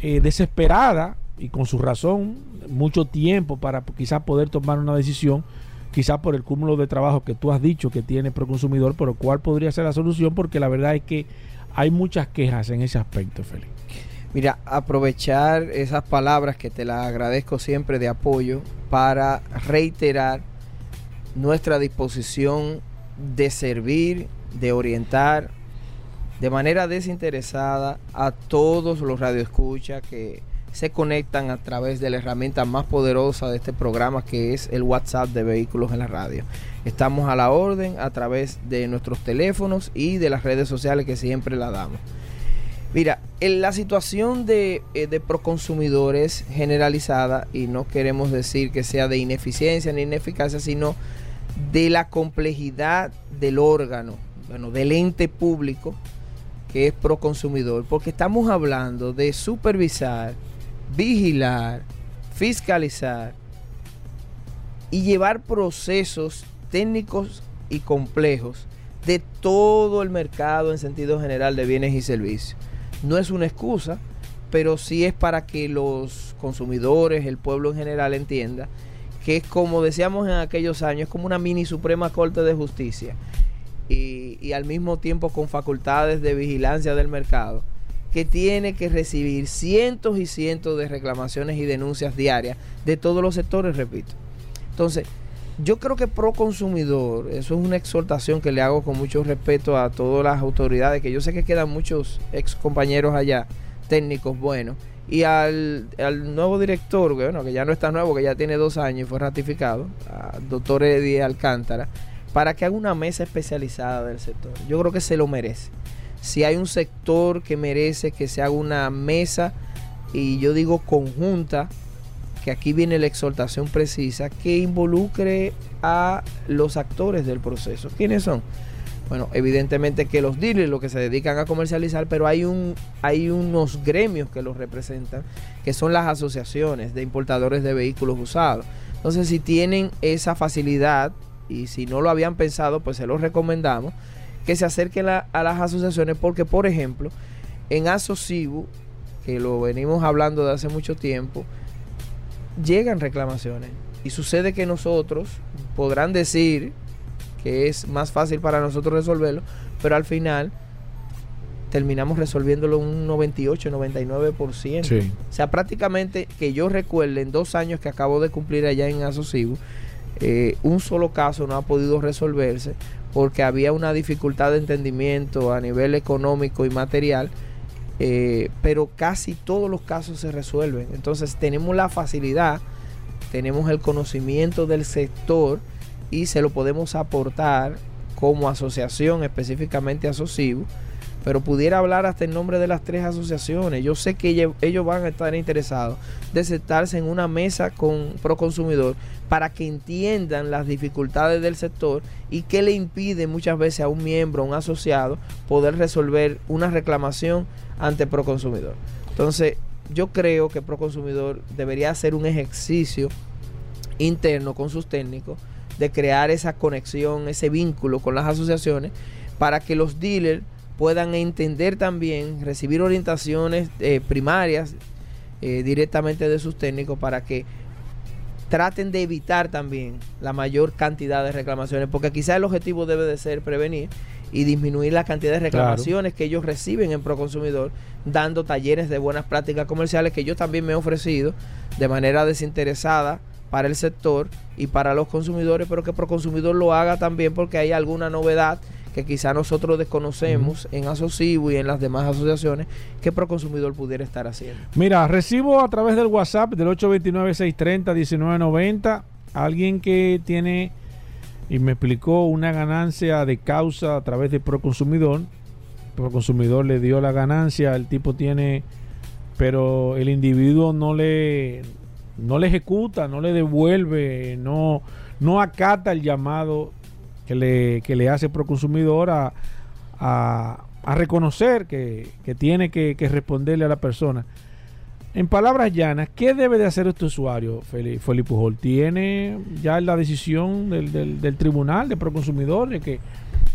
eh, desesperada y con su razón, mucho tiempo para quizás poder tomar una decisión, quizás por el cúmulo de trabajo que tú has dicho que tiene Proconsumidor, pero cuál podría ser la solución, porque la verdad es que hay muchas quejas en ese aspecto, Félix. Mira, aprovechar esas palabras que te las agradezco siempre de apoyo para reiterar nuestra disposición de servir, de orientar de manera desinteresada a todos los radioescuchas que se conectan a través de la herramienta más poderosa de este programa que es el WhatsApp de vehículos en la radio. Estamos a la orden a través de nuestros teléfonos y de las redes sociales que siempre la damos. Mira, en la situación de, eh, de proconsumidores generalizada, y no queremos decir que sea de ineficiencia ni ineficacia, sino de la complejidad del órgano, bueno, del ente público que es proconsumidor, porque estamos hablando de supervisar, vigilar, fiscalizar y llevar procesos técnicos y complejos de todo el mercado en sentido general de bienes y servicios. No es una excusa, pero sí es para que los consumidores, el pueblo en general entienda que es como decíamos en aquellos años, como una mini Suprema Corte de Justicia y al mismo tiempo con facultades de vigilancia del mercado que tiene que recibir cientos y cientos de reclamaciones y denuncias diarias de todos los sectores, repito. Entonces, yo creo que pro consumidor, eso es una exhortación que le hago con mucho respeto a todas las autoridades, que yo sé que quedan muchos ex compañeros allá, técnicos buenos, y al, nuevo director, bueno, que ya no está nuevo, que ya tiene dos años y fue ratificado, al doctor Eddie Alcántara, para que haga una mesa especializada del sector. Yo creo que se lo merece. Si hay un sector que merece que se haga una mesa, y yo digo conjunta, que aquí viene la exhortación precisa, que involucre a los actores del proceso. ¿Quiénes son? Bueno, evidentemente que los dealers, los que se dedican a comercializar, pero hay, un, hay unos gremios que los representan, que son las asociaciones de importadores de vehículos usados. Entonces, si tienen esa facilidad y si no lo habían pensado, pues se los recomendamos que se acerquen a las asociaciones porque, por ejemplo, en Asocibu, que lo venimos hablando de hace mucho tiempo, llegan reclamaciones. Y sucede que nosotros podrán decir que es más fácil para nosotros resolverlo, pero al final terminamos resolviéndolo un 98, 99%. O sea, prácticamente que yo recuerde en dos años que acabo de cumplir allá en Asocibu, eh, un solo caso no ha podido resolverse porque había una dificultad de entendimiento a nivel económico y material, eh, pero casi todos los casos se resuelven. Entonces tenemos la facilidad, tenemos el conocimiento del sector y se lo podemos aportar como asociación, específicamente a pero pudiera hablar hasta en nombre de las tres asociaciones. Yo sé que ellos van a estar interesados de sentarse en una mesa con Proconsumidor para que entiendan las dificultades del sector y qué le impide muchas veces a un miembro, a un asociado, poder resolver una reclamación ante Proconsumidor. Entonces, yo creo que Proconsumidor debería hacer un ejercicio interno con sus técnicos de crear esa conexión, ese vínculo con las asociaciones para que los dealers puedan entender también, recibir orientaciones eh, primarias eh, directamente de sus técnicos para que traten de evitar también la mayor cantidad de reclamaciones, porque quizá el objetivo debe de ser prevenir y disminuir la cantidad de reclamaciones que ellos reciben en Proconsumidor, dando talleres de buenas prácticas comerciales que yo también me he ofrecido de manera desinteresada para el sector y para los consumidores, pero que Proconsumidor lo haga también porque hay alguna novedad que quizá nosotros desconocemos en Asocibu y en las demás asociaciones que Proconsumidor pudiera estar haciendo. Mira, recibo a través del WhatsApp del 829-630-1990 alguien que tiene y me explicó una ganancia de causa a través de Proconsumidor. Proconsumidor le dio la ganancia, el tipo tiene, pero el individuo no le, no le ejecuta, no le devuelve, no, no acata el llamado que le, que le hace Proconsumidor a, a, a reconocer que, tiene que, responderle a la persona. En palabras llanas, ¿qué debe de hacer este usuario, Felipe Pujol? ¿Tiene ya la decisión del, del, tribunal de Proconsumidor de que,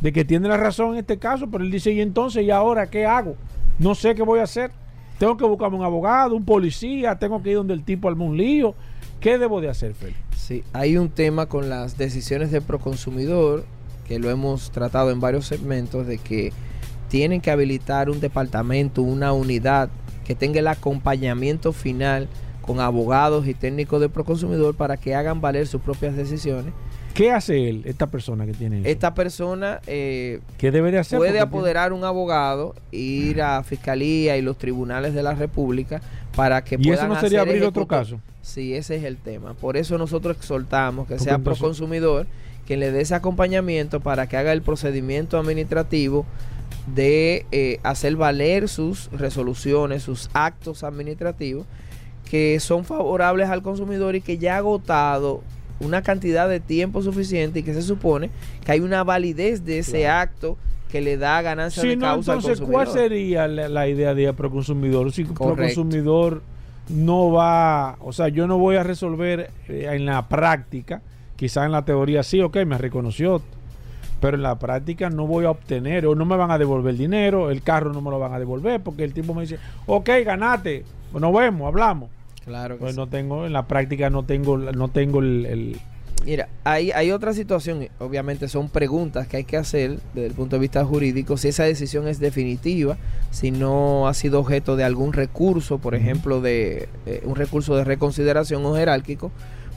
de que tiene la razón en este caso? Pero él dice, ¿y entonces, y ahora qué hago? No sé qué voy a hacer. Tengo que buscarme un abogado, un policía, tengo que ir donde el tipo algún un lío. ¿Qué debo de hacer, Felipe? Sí, hay un tema con las decisiones de Proconsumidor, que lo hemos tratado en varios segmentos, de que tienen que habilitar un departamento, una unidad que tenga el acompañamiento final con abogados y técnicos de Proconsumidor para que hagan valer sus propias decisiones. ¿Qué hace él, esta persona que tiene? Esta persona eh, ¿Qué debe de hacer? puede apoderar un abogado, ir a Fiscalía y los tribunales de la República para que ¿Y eso no sería abrir otro caso? Sí, ese es el tema. Por eso nosotros exhortamos que sea pro consumidor quien le dé ese acompañamiento para que haga el procedimiento administrativo de eh, hacer valer sus resoluciones, sus actos administrativos que son favorables al consumidor y que ya ha agotado una cantidad de tiempo suficiente y que se supone que hay una validez de ese acto que le da ganancia de causa entonces, al consumidor. ¿cuál sería la, idea de pro consumidor? Si pro consumidor no va, o sea, yo no voy a resolver eh, en la práctica, quizá en la teoría sí, ok, me reconoció, pero en la práctica no voy a obtener o no me van a devolver dinero, el carro no me lo van a devolver porque el tipo me dice, ok, ganate, nos vemos, hablamos. Claro pues no tengo, en la práctica no tengo, no tengo el, Mira, hay, hay otra situación, obviamente son preguntas que hay que hacer desde el punto de vista jurídico, si esa decisión es definitiva, si no ha sido objeto de algún recurso, por ejemplo, de eh, un recurso de reconsideración o jerárquico,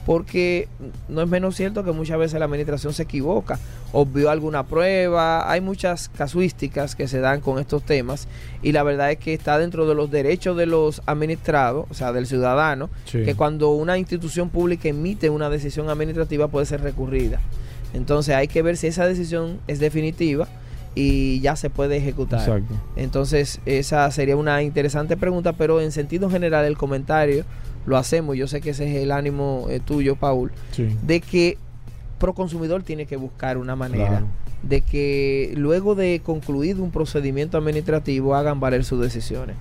porque no es menos cierto que muchas veces la administración se equivoca, obvió alguna prueba, hay muchas casuísticas que se dan con estos temas y la verdad es que está dentro de los derechos de los administrados, o sea, del ciudadano, que cuando una institución pública emite una decisión administrativa puede ser recurrida. Entonces hay que ver si esa decisión es definitiva y ya se puede ejecutar. Entonces esa sería una interesante pregunta, pero en sentido general el comentario lo hacemos, yo sé que ese es el ánimo eh, tuyo, Paul, de que Proconsumidor tiene que buscar una manera de que luego de concluido un procedimiento administrativo hagan valer sus decisiones,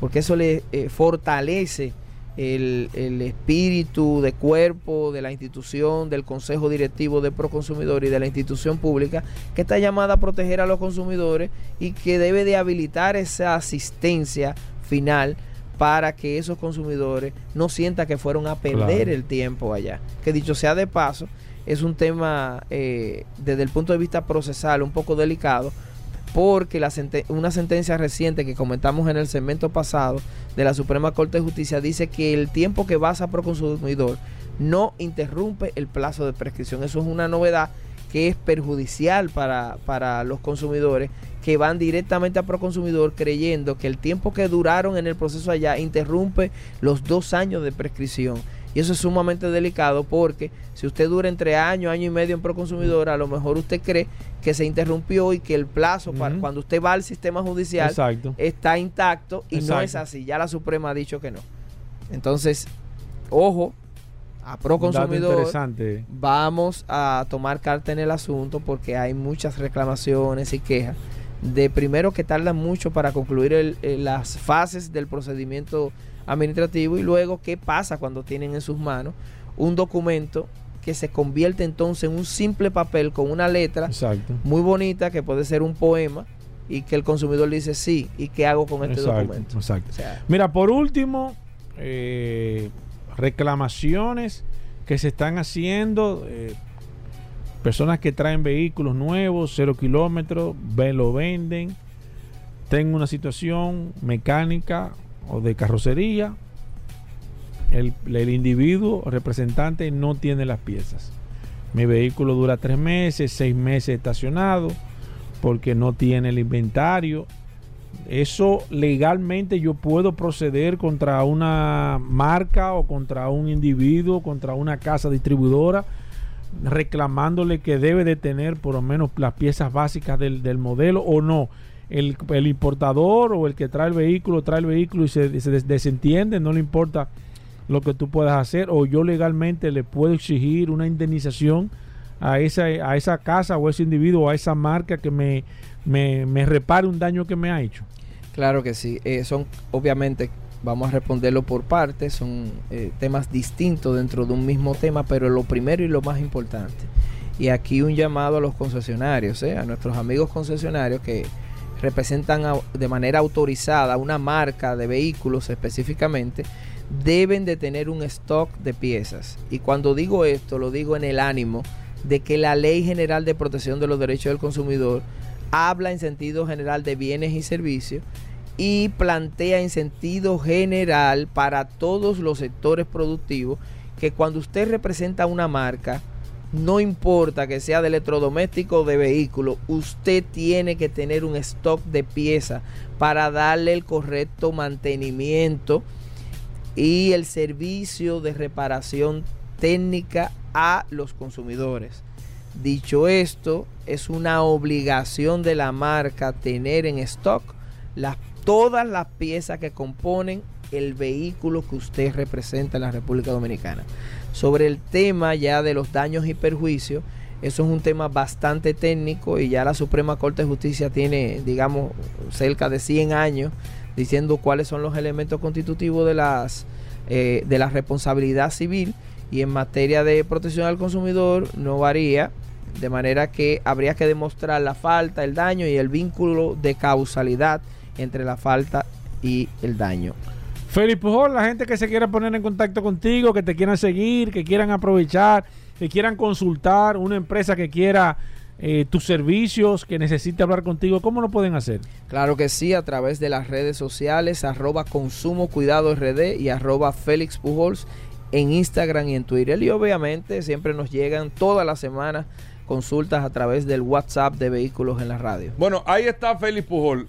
porque eso le eh, fortalece el, el, espíritu de cuerpo de la institución, del Consejo Directivo de Proconsumidor y de la institución pública que está llamada a proteger a los consumidores y que debe de habilitar esa asistencia final para que esos consumidores no sientan que fueron a perder el tiempo allá. Que dicho sea de paso, es un tema eh, desde el punto de vista procesal un poco delicado porque la una sentencia reciente que comentamos en el segmento pasado de la Suprema Corte de Justicia dice que el tiempo que vas a Proconsumidor no interrumpe el plazo de prescripción. Eso es una novedad que es perjudicial para, para los consumidores que van directamente a Proconsumidor creyendo que el tiempo que duraron en el proceso allá interrumpe los dos años de prescripción. Y eso es sumamente delicado porque si usted dura entre año, año y medio en Proconsumidor, a lo mejor usted cree que se interrumpió y que el plazo para cuando usted va al sistema judicial está intacto y no es así. Ya la Suprema ha dicho que no. Entonces, ojo, a Proconsumidor vamos a tomar carta en el asunto porque hay muchas reclamaciones y quejas de primero que tardan mucho para concluir las fases del procedimiento administrativo y luego qué pasa cuando tienen en sus manos un documento que se convierte entonces en un simple papel con una letra muy bonita que puede ser un poema y que el consumidor dice sí y qué hago con este documento. Mira, por último, eh, reclamaciones que se están haciendo, eh, personas que traen vehículos nuevos, cero kilómetros, lo venden, tengo una situación mecánica o de carrocería, el, el individuo representante no tiene las piezas. Mi vehículo dura tres meses, seis meses estacionado, porque no tiene el inventario. Eso legalmente yo puedo proceder contra una marca o contra un individuo, contra una casa distribuidora, reclamándole que debe de tener por lo menos las piezas básicas del, del modelo o no el, importador o el que trae el vehículo trae el vehículo y se, desentiende, no le importa lo que tú puedas hacer, o yo legalmente le puedo exigir una indemnización a esa, a esa casa o a ese individuo a esa marca que me, me, repare un daño que me ha hecho. Claro que sí, eh, son obviamente, vamos a responderlo por partes, son eh, temas distintos dentro de un mismo tema, pero lo primero y lo más importante, y aquí un llamado a los concesionarios, eh, a nuestros amigos concesionarios que representan de manera autorizada una marca de vehículos específicamente, deben de tener un stock de piezas. Y cuando digo esto, lo digo en el ánimo de que la Ley General de Protección de los Derechos del Consumidor habla en sentido general de bienes y servicios y plantea en sentido general para todos los sectores productivos que cuando usted representa una marca, no importa que sea de electrodoméstico o de vehículo, usted tiene que tener un stock de piezas para darle el correcto mantenimiento y el servicio de reparación técnica a los consumidores. Dicho esto, es una obligación de la marca tener en stock las, todas las piezas que componen el vehículo que usted representa en la República Dominicana sobre el tema ya de los daños y perjuicios. Eso es un tema bastante técnico y ya la Suprema Corte de Justicia tiene, digamos, cerca de 100 años diciendo cuáles son los elementos constitutivos de, las, eh, de la responsabilidad civil y en materia de protección al consumidor no varía, de manera que habría que demostrar la falta, el daño y el vínculo de causalidad entre la falta y el daño. Felipe Pujol, la gente que se quiera poner en contacto contigo, que te quieran seguir, que quieran aprovechar, que quieran consultar, una empresa que quiera eh, tus servicios, que necesite hablar contigo, ¿cómo lo pueden hacer? Claro que sí, a través de las redes sociales, arroba consumo cuidado RD y arroba Félix Pujols en Instagram y en Twitter. Y obviamente siempre nos llegan todas las semanas consultas a través del WhatsApp de Vehículos en la Radio. Bueno, ahí está Félix Pujol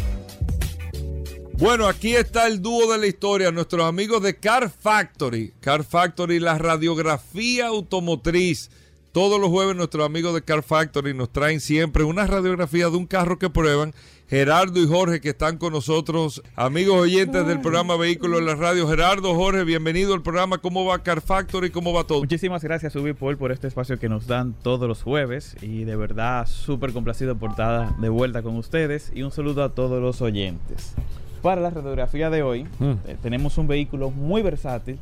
Bueno, aquí está el dúo de la historia, nuestros amigos de Car Factory. Car Factory, la radiografía automotriz Todos los jueves nuestros amigos de Car Factory nos traen siempre una radiografía de un carro que prueban. Gerardo y Jorge que están con nosotros, amigos oyentes del programa Vehículos en la Radio. Gerardo, Jorge, bienvenido al programa. ¿Cómo va Car Factory? ¿Cómo va todo? Muchísimas gracias, Ubi Paul, por este espacio que nos dan todos los jueves. Y de verdad, súper complacido por estar de vuelta con ustedes. Y un saludo a todos los oyentes. Para la radiografía de hoy, mm. eh, tenemos un vehículo muy versátil,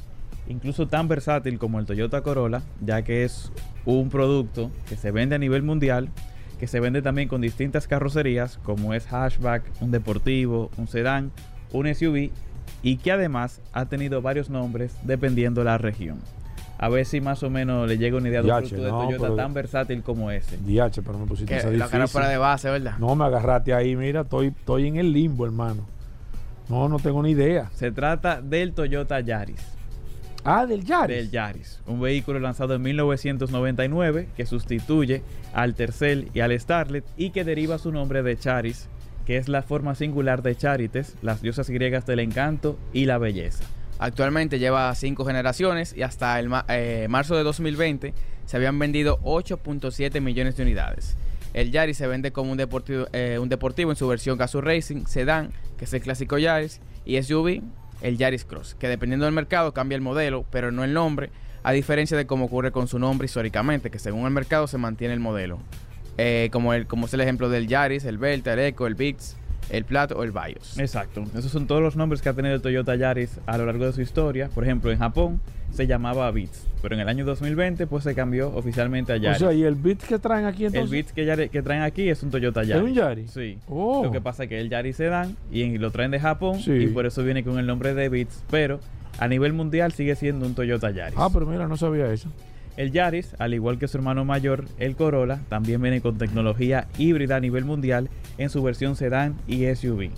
incluso tan versátil como el Toyota Corolla, ya que es un producto que se vende a nivel mundial, que se vende también con distintas carrocerías, como es hatchback, un deportivo, un sedán, un SUV, y que además ha tenido varios nombres dependiendo la región. A ver si más o menos le llega una idea de un producto de Toyota tan versátil como ese. DH, pero me pusiste esa La cara fuera de base, ¿verdad? No, me agarraste ahí, mira, estoy, estoy en el limbo, hermano. No, no tengo ni idea. Se trata del Toyota Yaris. Ah, del Yaris. Del Yaris, un vehículo lanzado en 1999 que sustituye al Tercel y al Starlet y que deriva su nombre de Charis, que es la forma singular de Charites, las diosas griegas del encanto y la belleza. Actualmente lleva cinco generaciones y hasta el eh, marzo de 2020 se habían vendido 8.7 millones de unidades. El Yaris se vende como un deportivo, eh, un deportivo en su versión Gazoo Racing, Sedan, que es el clásico Yaris, y SUV, el Yaris Cross, que dependiendo del mercado cambia el modelo, pero no el nombre, a diferencia de cómo ocurre con su nombre históricamente, que según el mercado se mantiene el modelo. Eh, como, el, como es el ejemplo del Yaris, el Belta, el Eco, el Bix, el Plato o el Bios. Exacto. Esos son todos los nombres que ha tenido el Toyota Yaris a lo largo de su historia. Por ejemplo, en Japón se llamaba Beats, pero en el año 2020 pues se cambió oficialmente a Yaris. O sea, ¿y el Beats que traen aquí entonces? El Beats que, que traen aquí es un Toyota Yaris. ¿Es un Yaris? Sí. Oh. Lo que pasa es que el Yaris se dan y lo traen de Japón y por eso viene con el nombre de Beats, pero a nivel mundial sigue siendo un Toyota Yaris. Ah, pero mira, no sabía eso. El Yaris, al igual que su hermano mayor, el Corolla, también viene con tecnología híbrida a nivel mundial en su versión sedán y SUV.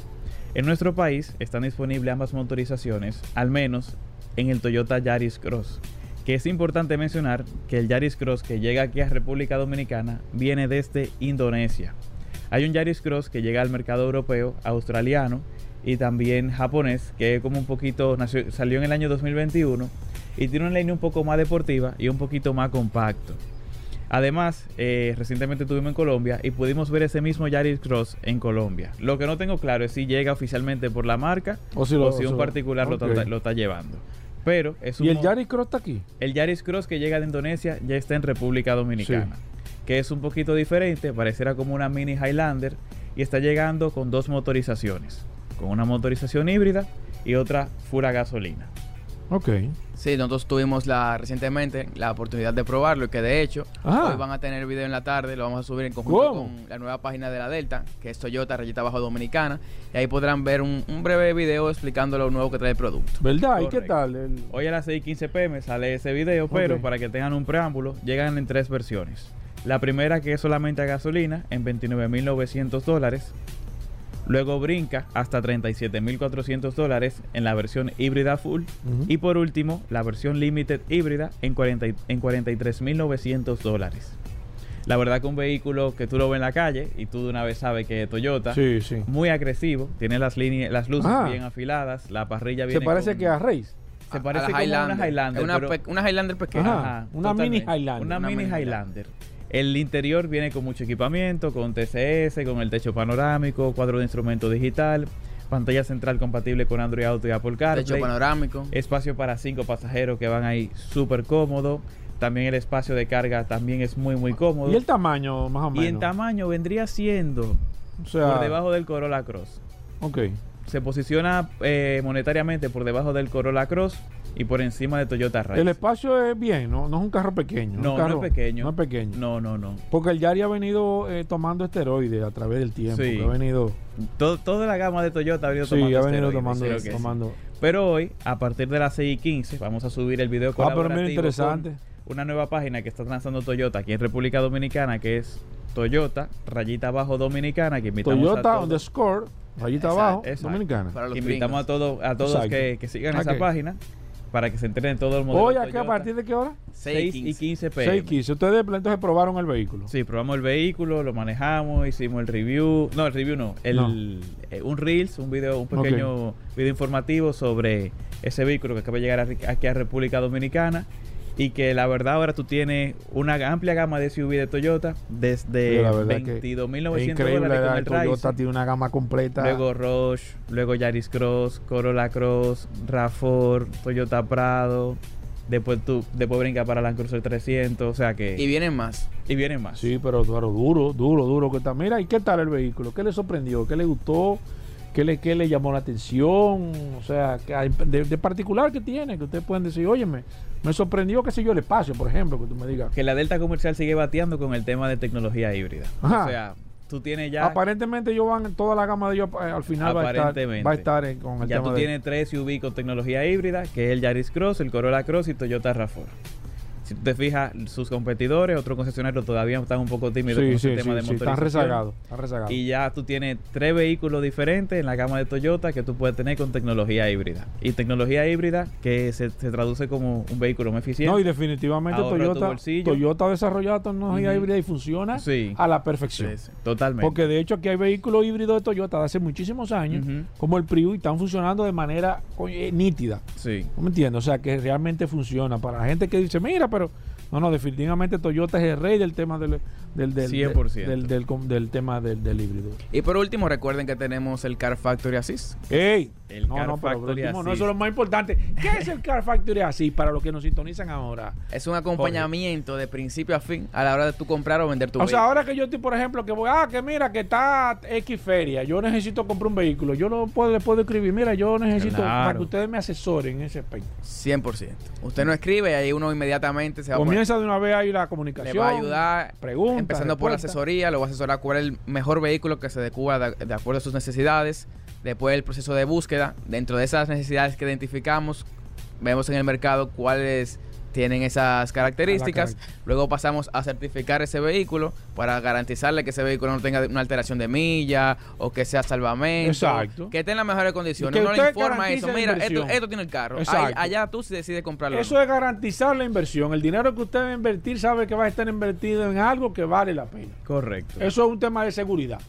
En nuestro país están disponibles ambas motorizaciones, al menos en el Toyota Yaris Cross, que es importante mencionar que el Yaris Cross que llega aquí a República Dominicana viene desde Indonesia. Hay un Yaris Cross que llega al mercado europeo, australiano y también japonés, que como un poquito salió en el año 2021 y tiene una línea un poco más deportiva y un poquito más compacto. Además, eh, recientemente estuvimos en Colombia y pudimos ver ese mismo Yaris Cross en Colombia. Lo que no tengo claro es si llega oficialmente por la marca o si, un particular lo, está, llevando. Pero es ¿Y el Yaris Cross está aquí? El Yaris Cross que llega de Indonesia ya está en República Dominicana. Que es un poquito diferente, parecerá como una mini Highlander y está llegando con dos motorizaciones. Con una motorización híbrida y otra fura gasolina. Ok. Sí, nosotros tuvimos la recientemente la oportunidad de probarlo y que de hecho hoy van a tener video en la tarde, lo vamos a subir en conjunto con la nueva página de la Delta, que es Toyota Rayita Bajo Dominicana, y ahí podrán ver un, breve video explicando lo nuevo que trae el producto. ¿Verdad? ¿Y qué tal? Hoy a las 6:15 pm sale ese video, pero para que tengan un preámbulo, llegan en tres versiones. La primera que es solamente a gasolina en 29.900 dólares. Luego brinca hasta 37.400 dólares en la versión híbrida full. Y por último, la versión limited híbrida en, en 43.900 dólares. La verdad que un vehículo que tú lo ves en la calle y tú de una vez sabes que es Toyota, sí, sí. muy agresivo, tiene las líneas, las luces ah. bien afiladas, la parrilla bien. Se parece que a Race. Se parece como una Highlander. Una, una Highlander pequeña. una mini Highlander. Una, mini Highlander. El interior viene con mucho equipamiento, con TCS, con el techo panorámico, cuadro de instrumento digital, pantalla central compatible con Android Auto y Apple CarPlay. Techo panorámico. Espacio para cinco pasajeros que van ahí súper cómodo. También el espacio de carga también es muy muy cómodo. ¿Y el tamaño más o menos? Y en tamaño vendría siendo por debajo del Corolla Cross. Ok. Se posiciona eh, monetariamente por debajo del Corolla Cross y por encima de Toyota Race. El espacio es bien, ¿no? No es un carro pequeño. No, no es pequeño. No es pequeño. No, no, no. Porque el Yari ha venido eh, tomando esteroides a través del tiempo. Sí. Ha venido... Todo, toda la gama de Toyota ha venido tomando Sí, ha venido tomando, tomando. Pero hoy, a partir de las 6 y 15, vamos a subir el video colaborativo. Ah, pero mira, interesante. Una nueva página que está lanzando Toyota aquí en República Dominicana, que es Toyota, rayita abajo dominicana, que invitamos Toyota a underscore, rayita abajo, dominicana. invitamos a todos a todos que, que sigan esa página para que se enteren todo el modelo. Hoy, aquí a partir de qué hora? 6 y 15 pm. 6 y 15. Ustedes entonces probaron el vehículo. Sí, probamos el vehículo, lo manejamos, hicimos el review. No, el review no. El, eh, un Reels, un video, un pequeño video informativo sobre ese vehículo que acaba de llegar aquí a República Dominicana. Y que la verdad ahora tú tienes una amplia gama de SUV de Toyota desde 22.900 dólares con el Toyota tiene una gama completa. Luego Rush, luego Yaris Cross, Corolla Cross, RAV4, Toyota Prado, después tú después brinca para la Cruiser 300, o sea que y vienen más. Y vienen más. Sí, pero, pero duro, duro, duro que está. Mira, ¿y qué tal el vehículo? ¿Qué le sorprendió? ¿Qué le gustó? ¿Qué le, qué le llamó la atención? O sea, de, de, particular que tiene, que ustedes pueden decir, óyeme, me sorprendió, qué sé yo, el espacio, por ejemplo, que tú me digas. Que la Delta Comercial sigue bateando con el tema de tecnología híbrida. O sea, tú tienes ya. Aparentemente, ellos van, toda la gama de ellos eh, al final va a estar, va a estar con el ya tú tienes tres SUV con tecnología híbrida, que es el Yaris Cross, el Corolla Cross y Toyota RAV4 si te fijas, sus competidores, otros concesionarios todavía están un poco tímidos con ese tema de motorización. están rezagados, están rezagados. Y ya tú tienes tres vehículos diferentes en la gama de Toyota que tú puedes tener con tecnología híbrida. Y tecnología híbrida que se, traduce como un vehículo más eficiente. No, y definitivamente Toyota, Toyota ha desarrollado tecnología híbrida y funciona a la perfección. totalmente. Porque de hecho aquí hay vehículos híbridos de Toyota de hace muchísimos años, como el Prius, y están funcionando de manera nítida. Sí. ¿No me entiendes? O sea, que realmente funciona. Para la gente que dice, mira, pero no, no, definitivamente Toyota es el rey del tema del, del, del, del, del, tema del, híbrido. Y por último, recuerden que tenemos el Car Factory Assist. ¡Ey! El no, Car no, Factory Assist. No, eso es lo más importante. ¿Qué es el Car Factory Assist para los que nos sintonizan ahora? Es un acompañamiento de principio a fin a la hora de tú comprar o vender tu vehículo. O sea, ahora que yo estoy, por ejemplo, que voy, ah, que mira, que está X feria, yo necesito comprar un vehículo. Yo no puedo, le puedo escribir, mira, yo necesito para que ustedes me asesoren en ese aspecto. 100%. Usted no escribe y ahí uno inmediatamente se va a Comienza de una vez ahí la comunicación. Le va a ayudar. Pregunta. Empezando por la asesoría, lo va a asesorar cuál es el mejor vehículo que se adecua de, acuerdo a sus necesidades. Después el proceso de búsqueda. Dentro de esas necesidades que identificamos, vemos en el mercado cuáles tienen esas características. Luego pasamos a certificar ese vehículo para garantizarle que ese vehículo no tenga una alteración de milla o que sea salvamento. Exacto. Que esté en las mejores condiciones. No le informa eso. Mira, esto, tiene el carro. allá tú si decides comprarlo. Eso es garantizar la inversión. El dinero que usted va a invertir sabe que va a estar invertido en algo que vale la pena. Correcto. Eso es un tema de seguridad.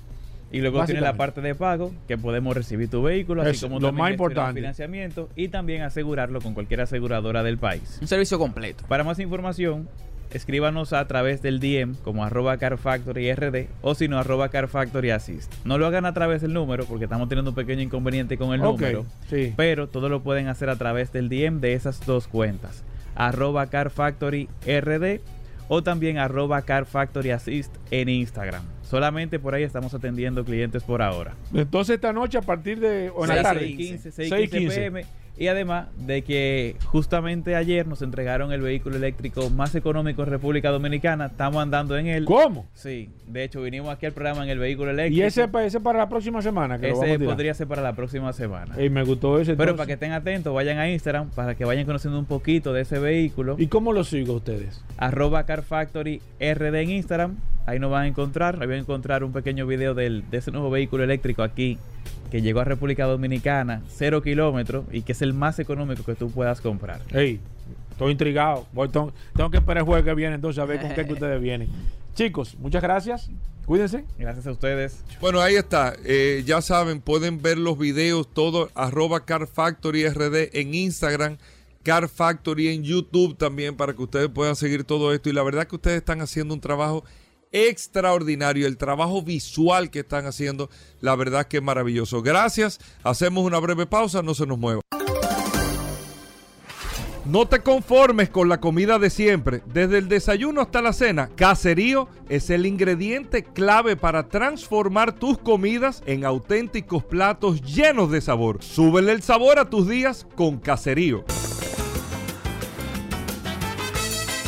Y luego tiene la parte de pago, que podemos recibir tu vehículo, así como lo más importante. financiamiento y también asegurarlo con cualquier aseguradora del país. Un servicio completo. Para más información, escríbanos a través del DM como arroba carfactoryRD o si no arroba carfactoryassist. No lo hagan a través del número porque estamos teniendo un pequeño inconveniente con el número, pero todo lo pueden hacer a través del DM de esas dos cuentas, arroba carfactoryRD o también arroba carfactoryassist en Instagram. Solamente por ahí estamos atendiendo clientes por ahora. Entonces esta noche a partir de o en la tarde 6, pm y además de que justamente ayer nos entregaron el vehículo eléctrico más económico en República Dominicana. Estamos andando en él. ¿Cómo? Sí. De hecho, vinimos aquí al programa en el vehículo eléctrico. ¿Y ese, ese para la próxima semana? Que ese podría ser para la próxima semana. Y me gustó ese. Pero para que estén atentos, vayan a Instagram para que vayan conociendo un poquito de ese vehículo. ¿Y cómo lo sigo ustedes? Arroba Car Factory RD en Instagram. Ahí nos van a encontrar. Ahí van a encontrar un pequeño video del, de ese nuevo vehículo eléctrico aquí que llegó a República Dominicana, cero kilómetros y que es el más económico que tú puedas comprar. Hey, estoy intrigado. tengo, que esperar el jueves que viene entonces a ver con qué que ustedes vienen. Chicos, muchas gracias. Cuídense. Gracias a ustedes. Bueno, ahí está. Eh, ya saben, pueden ver los videos, todo, arroba Car Factory RD en Instagram, Car Factory en YouTube también, para que ustedes puedan seguir todo esto. Y la verdad que ustedes están haciendo un trabajo extraordinario. El trabajo visual que están haciendo, la verdad que es maravilloso. Gracias. Hacemos una breve pausa, no se nos mueva. No te conformes con la comida de siempre. Desde el desayuno hasta la cena, Caserío es el ingrediente clave para transformar tus comidas en auténticos platos llenos de sabor. Súbele el sabor a tus días con Caserío.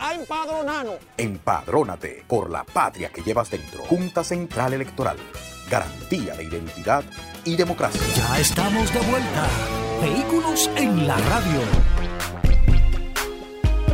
a empadronarnos. Empadrónate por la patria que llevas dentro. Junta Central Electoral. Garantía de identidad y democracia. Ya estamos de vuelta. Vehículos en la radio.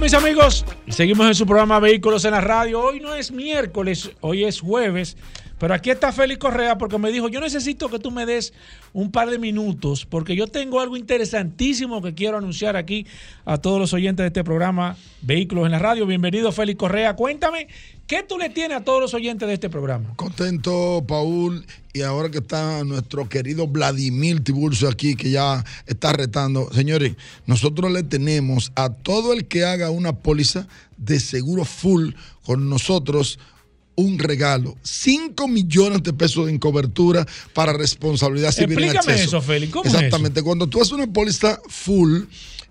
mis amigos, seguimos en su programa Vehículos en la Radio. Hoy no es miércoles, hoy es jueves. Pero aquí está Félix Correa porque me dijo, yo necesito que tú me des un par de minutos porque yo tengo algo interesantísimo que quiero anunciar aquí a todos los oyentes de este programa Vehículos en la Radio. Bienvenido Félix Correa. Cuéntame, ¿qué tú le tienes a todos los oyentes de este programa? Contento, Paul. Y ahora que está nuestro querido Vladimir Tiburcio aquí, que ya está retando. Señores, nosotros le tenemos a todo el que haga una póliza de seguro full con nosotros un regalo. 5 millones de pesos en cobertura para responsabilidad civil. Explícame eso, Félix. ¿Cómo Exactamente. Cuando tú haces una póliza full,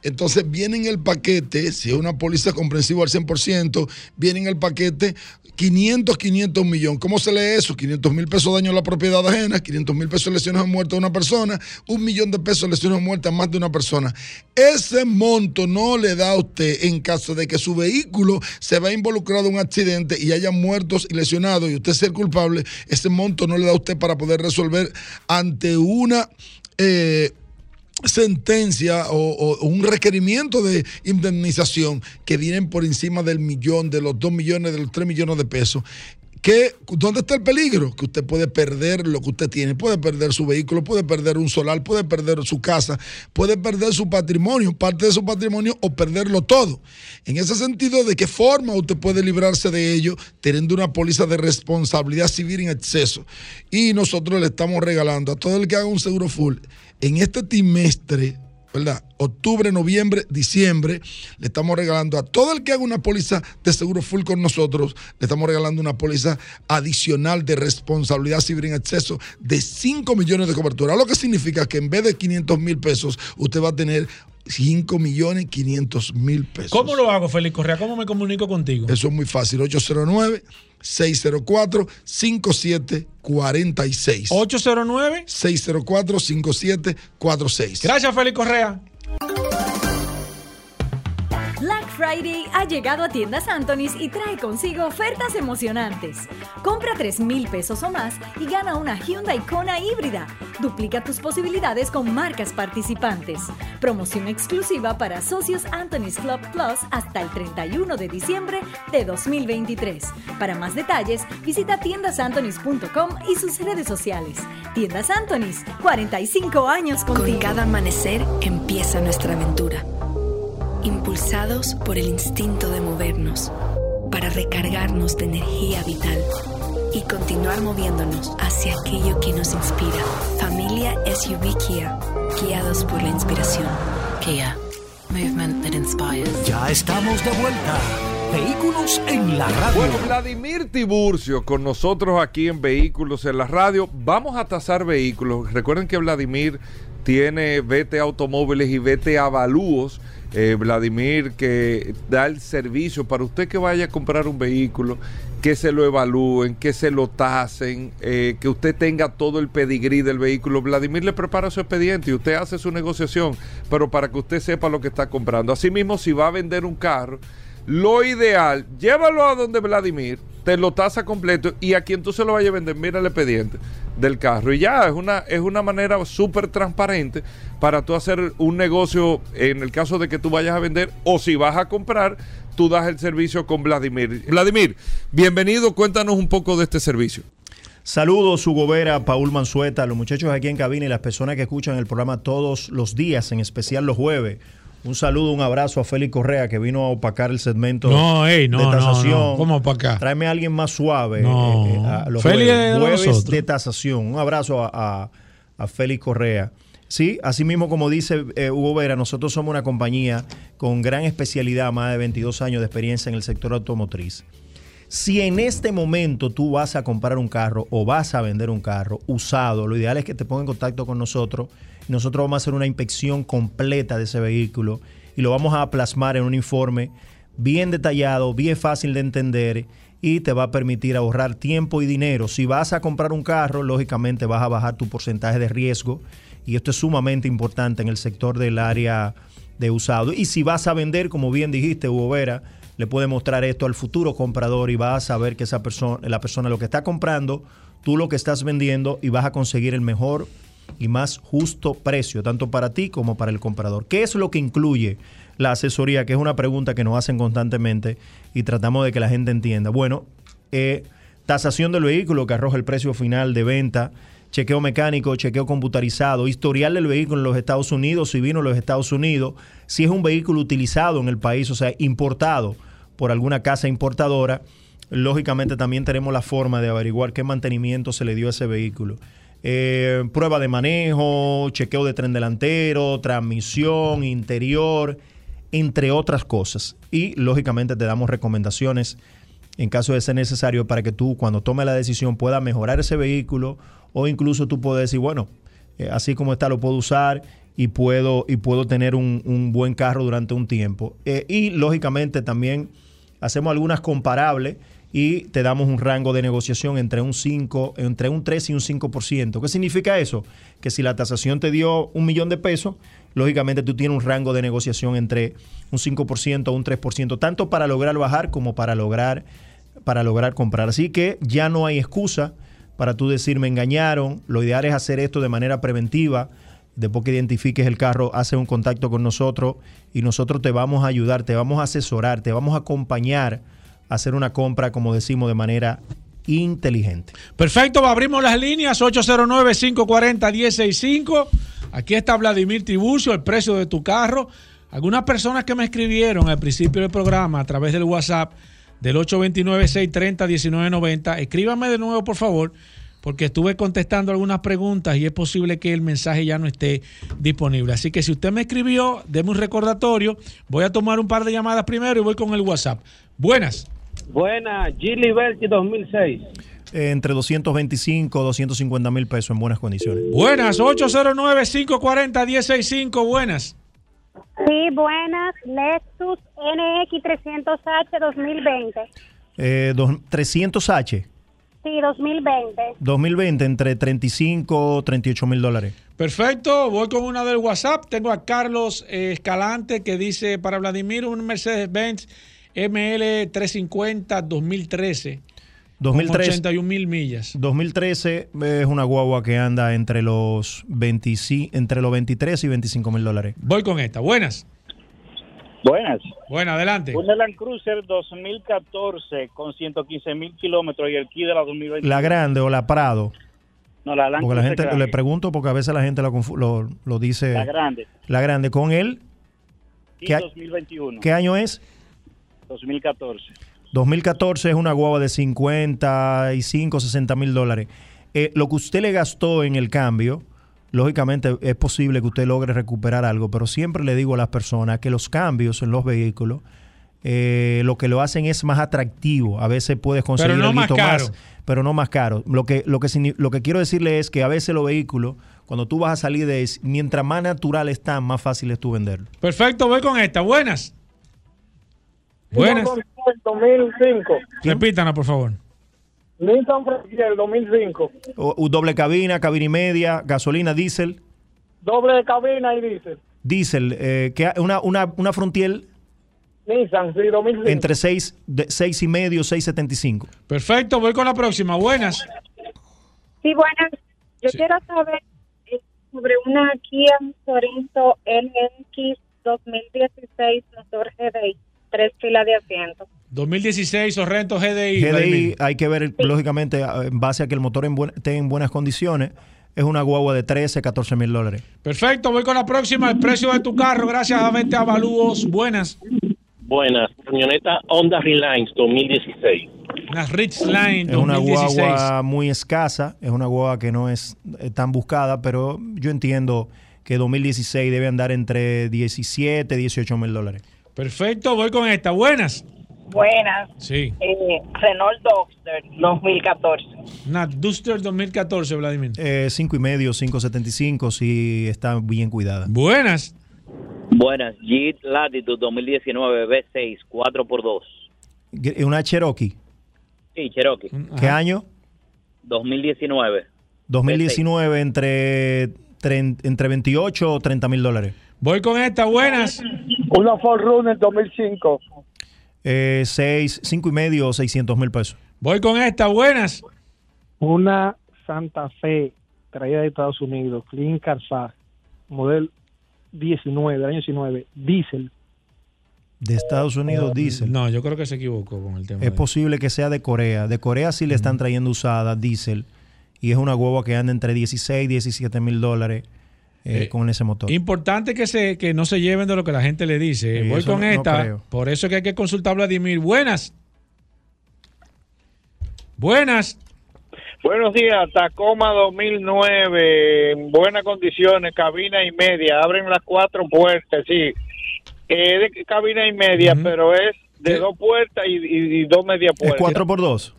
entonces viene en el paquete, si es una póliza comprensiva al 100%, viene en el paquete 500, 500 millones. ¿Cómo se lee eso? 500 mil pesos daño a la propiedad ajena, 500 mil pesos lesiones a muerte a una persona, un millón de pesos lesiones a muerte a más de una persona. Ese monto no le da a usted en caso de que su vehículo se vea involucrado en un accidente y haya muertos y lesionados y usted sea el culpable, ese monto no le da a usted para poder resolver ante una... Eh, sentencia o, un requerimiento de indemnización que vienen por encima del millón, de los dos millones, de los tres millones de pesos. ¿Qué, ¿Dónde está el peligro? Que usted puede perder lo que usted tiene, puede perder su vehículo, puede perder un solar, puede perder su casa, puede perder su patrimonio, parte de su patrimonio o perderlo todo. En ese sentido, ¿de qué forma usted puede librarse de ello teniendo una póliza de responsabilidad civil en exceso? Y nosotros le estamos regalando a todo el que haga un seguro full en este trimestre, ¿verdad? Octubre, noviembre, diciembre, le estamos regalando a todo el que haga una póliza de seguro full con nosotros, le estamos regalando una póliza adicional de responsabilidad civil en exceso de 5 millones de cobertura, lo que significa que en vez de 500 mil pesos, usted va a tener 5 millones 500 mil pesos. ¿Cómo lo hago, Félix Correa? ¿Cómo me comunico contigo? Eso es muy fácil. 809 604 5746. 809 604 5746. Gracias, Félix Correa. Friday ha llegado a tiendas Anthony's y trae consigo ofertas emocionantes. Compra 3 mil pesos o más y gana una Hyundai Kona híbrida. Duplica tus posibilidades con marcas participantes. Promoción exclusiva para socios Anthony's Club Plus hasta el 31 de diciembre de 2023. Para más detalles, visita tiendasantonys.com y sus redes sociales. Tiendas Anthony's, 45 años contigo. Con cada amanecer empieza nuestra aventura impulsados por el instinto de movernos, para recargarnos de energía vital y continuar moviéndonos hacia aquello que nos inspira. Familia SUV Kia, guiados por la inspiración. Kia, movement that inspires. Ya estamos de vuelta. Vehículos en la radio. Bueno, Vladimir Tiburcio con nosotros aquí en Vehículos en la radio. Vamos a tasar vehículos. Recuerden que Vladimir tiene VT Automóviles y VT Avalúos eh, Vladimir, que da el servicio para usted que vaya a comprar un vehículo, que se lo evalúen, que se lo tasen, eh, que usted tenga todo el pedigrí del vehículo. Vladimir le prepara su expediente y usted hace su negociación, pero para que usted sepa lo que está comprando. Asimismo, si va a vender un carro, lo ideal, llévalo a donde Vladimir, te lo tasa completo y a quien tú se lo vayas a vender, mira el expediente del carro. Y ya, es una, es una manera súper transparente para tú hacer un negocio en el caso de que tú vayas a vender o si vas a comprar, tú das el servicio con Vladimir. Vladimir, bienvenido, cuéntanos un poco de este servicio. Saludos, Hugo Vera, Paul Mansueta, los muchachos aquí en cabina y las personas que escuchan el programa todos los días, en especial los jueves. Un saludo, un abrazo a Félix Correa que vino a opacar el segmento no, ey, no, de tasación. No, no. ¿Cómo opacar? Tráeme a alguien más suave. No. Eh, a los jueves, de, tasación. Un abrazo a, a, Félix Correa. Sí, así mismo como dice eh, Hugo Vera, nosotros somos una compañía con gran especialidad, más de 22 años de experiencia en el sector automotriz. Si en este momento tú vas a comprar un carro o vas a vender un carro usado, lo ideal es que te pongas en contacto con nosotros nosotros vamos a hacer una inspección completa de ese vehículo y lo vamos a plasmar en un informe bien detallado, bien fácil de entender y te va a permitir ahorrar tiempo y dinero. Si vas a comprar un carro, lógicamente vas a bajar tu porcentaje de riesgo y esto es sumamente importante en el sector del área de usado. Y si vas a vender, como bien dijiste, Hugo Vera, le puede mostrar esto al futuro comprador y vas a saber que esa persona, la persona lo que está comprando, tú lo que estás vendiendo y vas a conseguir el mejor y más justo precio, tanto para ti como para el comprador. ¿Qué es lo que incluye la asesoría, que es una pregunta que nos hacen constantemente y tratamos de que la gente entienda. Bueno, eh, tasación del vehículo que arroja el precio final de venta, chequeo mecánico, chequeo computarizado, historial del vehículo en los Estados Unidos, si vino en los Estados Unidos, si es un vehículo utilizado en el país, o sea, importado por alguna casa importadora, lógicamente también tenemos la forma de averiguar qué mantenimiento se le dio a ese vehículo. Eh, prueba de manejo, chequeo de tren delantero, transmisión, interior, entre otras cosas. Y lógicamente te damos recomendaciones en caso de ser necesario para que tú cuando tomes la decisión puedas mejorar ese vehículo o incluso tú puedes decir, bueno, eh, así como está lo puedo usar y puedo, y puedo tener un, buen carro durante un tiempo. Eh, y lógicamente también hacemos algunas comparables y te damos un rango de negociación entre un 5, entre un 3 y un 5%. ¿Qué significa eso? Que si la tasación te dio un millón de pesos, lógicamente tú tienes un rango de negociación entre un 5% o un 3%, tanto para lograr bajar como para lograr, para lograr comprar. Así que ya no hay excusa para tú decir me engañaron. Lo ideal es hacer esto de manera preventiva. Después que identifiques el carro, hace un contacto con nosotros y nosotros te vamos a ayudar, te vamos a asesorar, te vamos a acompañar hacer una compra, como decimos, de manera inteligente. Perfecto, abrimos las líneas 809-540-165. Aquí está Vladimir Tiburcio, el precio de tu carro. Algunas personas que me escribieron al principio del programa a través del WhatsApp del 829-630-1990, escríbame de nuevo, por favor, porque estuve contestando algunas preguntas y es posible que el mensaje ya no esté disponible. Así que si usted me escribió, deme un recordatorio. Voy a tomar un par de llamadas primero y voy con el WhatsApp. Buenas. Buena, G Liberty 2006. entre 225 250 mil pesos en buenas condiciones. Buenas, 809-540-165, buenas. Sí, buenas, Lexus NX 300H 2020. Eh, 300H. Sí, 2020. 2020, entre 35 38 mil dólares. Perfecto, voy con una del WhatsApp. Tengo a Carlos Escalante que dice para Vladimir un Mercedes-Benz ML 350 2013. 2013 81 mil millas. 2013 es una guagua que anda entre los, 25, entre los 23 y 25 mil dólares. Voy con esta. Buenas. Buenas. Buenas, adelante. Una Land Cruiser 2014 con 115 mil kilómetros y el key de la 2020. ¿La grande o la Prado? No, la Land Porque la gente, le pregunto porque a veces la gente lo, lo, dice. La grande. La grande. ¿Con él? ¿Qué, 2021. ¿Qué año es? 2014. 2014 es una guagua de 55, 60 mil dólares. Eh, lo que usted le gastó en el cambio, lógicamente es posible que usted logre recuperar algo, pero siempre le digo a las personas que los cambios en los vehículos eh, lo que lo hacen es más atractivo. A veces puedes conseguir pero más, caro. pero no más caro. Lo que, lo, que, lo que quiero decirle es que a veces los vehículos, cuando tú vas a salir de mientras más natural están, más fácil es tú venderlo. Perfecto, voy con esta. Buenas. Buenas. 2005. Repítana, por favor. Nissan Frontier 2005. O, doble cabina, cabina y media, gasolina, diésel. Doble cabina y diésel. Diésel, eh, que una, una, una Frontier. Nissan, sí, 2005. Entre 6, de, seis y medio, 6.75. Perfecto, voy con la próxima. Buenas. Sí, buenas. Yo quiero saber eh, sobre una Kia Sorento NX 2016 motor GDI tres filas de asiento. 2016 Sorrento GDI. GDI hay que ver, lógicamente, en base a que el motor esté en buenas condiciones. Es una guagua de 13, 14 mil dólares. Perfecto, voy con la próxima. El precio de tu carro, gracias a Vente Avalúos. Buenas. Buenas. Camioneta Honda Relines 2016. Una Ridgeline 2016. Es una guagua muy escasa. Es una guagua que no es eh, tan buscada, pero yo entiendo que 2016 debe andar entre 17, 18 mil dólares. Perfecto, voy con esta. Buenas. Buenas. Sí. Eh, Renault Duster 2014. Una Duster 2014, Vladimir. Eh, cinco y medio, 575, si está bien cuidada. Buenas. Buenas. Jeep Latitude 2019 V6 4x2. ¿Una Cherokee? Sí, Cherokee. ¿Qué año? 2019. 2019 entre, entre 28 o 30 mil dólares. Voy con esta, buenas. Una Ford Runner 2005. Eh, seis, cinco y medio o 600 mil pesos. Voy con esta, buenas. Una Santa Fe traída de Estados Unidos, Clean Car modelo 19, del año 19, diésel, De Estados Unidos, diésel. No, yo creo que se equivocó con el tema. Es de- posible que sea de Corea. De Corea sí le están trayendo usada diésel. Y es una guagua que anda entre 16 y 17 mil dólares eh, Eh, con ese motor. Importante que se que no se lleven de lo que la gente le dice. Sí, Voy con no- esta. por eso es que hay que consultar a Vladimir. Buenas. Buenas. Buenos días, Tacoma 2009, en buenas condiciones, cabina y media, abren las cuatro puertas, sí, es de cabina y media, pero es de dos puertas y, y- y dos media ¿Es puertas. 4 por 2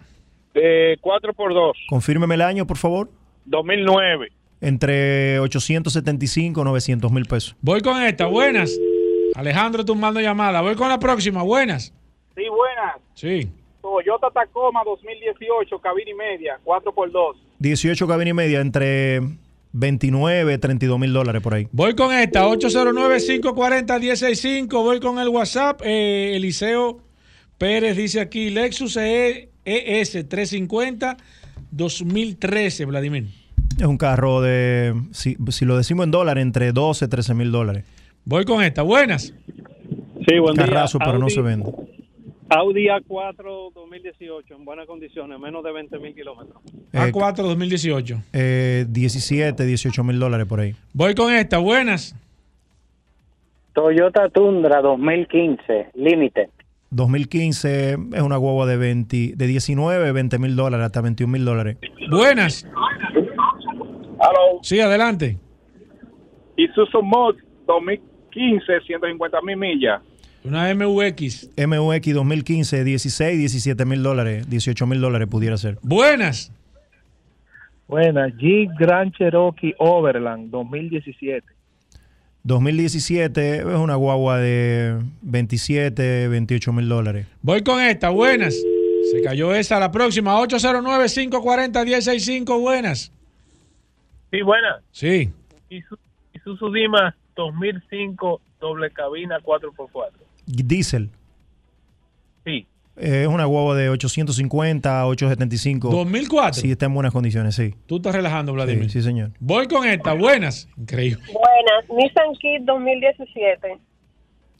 De cuatro por dos, Confírmeme el año, por favor. 2009. Entre 875 y 900 mil pesos. Voy con esta. Buenas. Alejandro tumbando llamada. Voy con la próxima. Buenas. Sí, buenas. Sí. Toyota Tacoma 2018, cabina y media, 4x2. 18 cabina y media, entre 29 y 32 mil dólares por ahí. Voy con esta. 809-540-165. Voy con el WhatsApp. Eh, Eliseo Pérez dice aquí. Lexus E- ES 350 2013, Vladimir. Es un carro de, si, si lo decimos en dólares, entre 12 y 13 mil dólares. Voy con esta. Buenas. Sí, buen día. Carrazo, pero no Audi- se vende. Audi A4 2018, en buenas condiciones, menos de 20 mil kilómetros. A4 2018. Eh, 17, 18 mil dólares por ahí. Voy con esta. Buenas. Toyota Tundra 2015, límite. 2015 es una guagua de 20, de 19, 20 mil dólares hasta 21 mil dólares. Buenas. Sí, adelante. Isuzu Mod 2015, 150 mil millas. Una MVX. MUX 2015, 16, 17 mil dólares, 18 mil dólares pudiera ser. Buenas. Buenas, Jeep Grand Cherokee Overland 2017. 2017 es una guagua de 27, 28 mil dólares. Voy con esta. Buenas. Se cayó esa. La próxima. 809-540-165. Buenas. Sí, buenas. Sí. Isuzu, Isuzu Dima 2005, doble cabina 4x4. Diesel. Sí. eh, es una guagua de 850, 875. 2004. Sí, está en buenas condiciones, sí. Tú estás relajando, Vladimir. Sí, sí, señor. Voy con esta. Buenas. Increíble. Buenas, Nissan Kit 2017.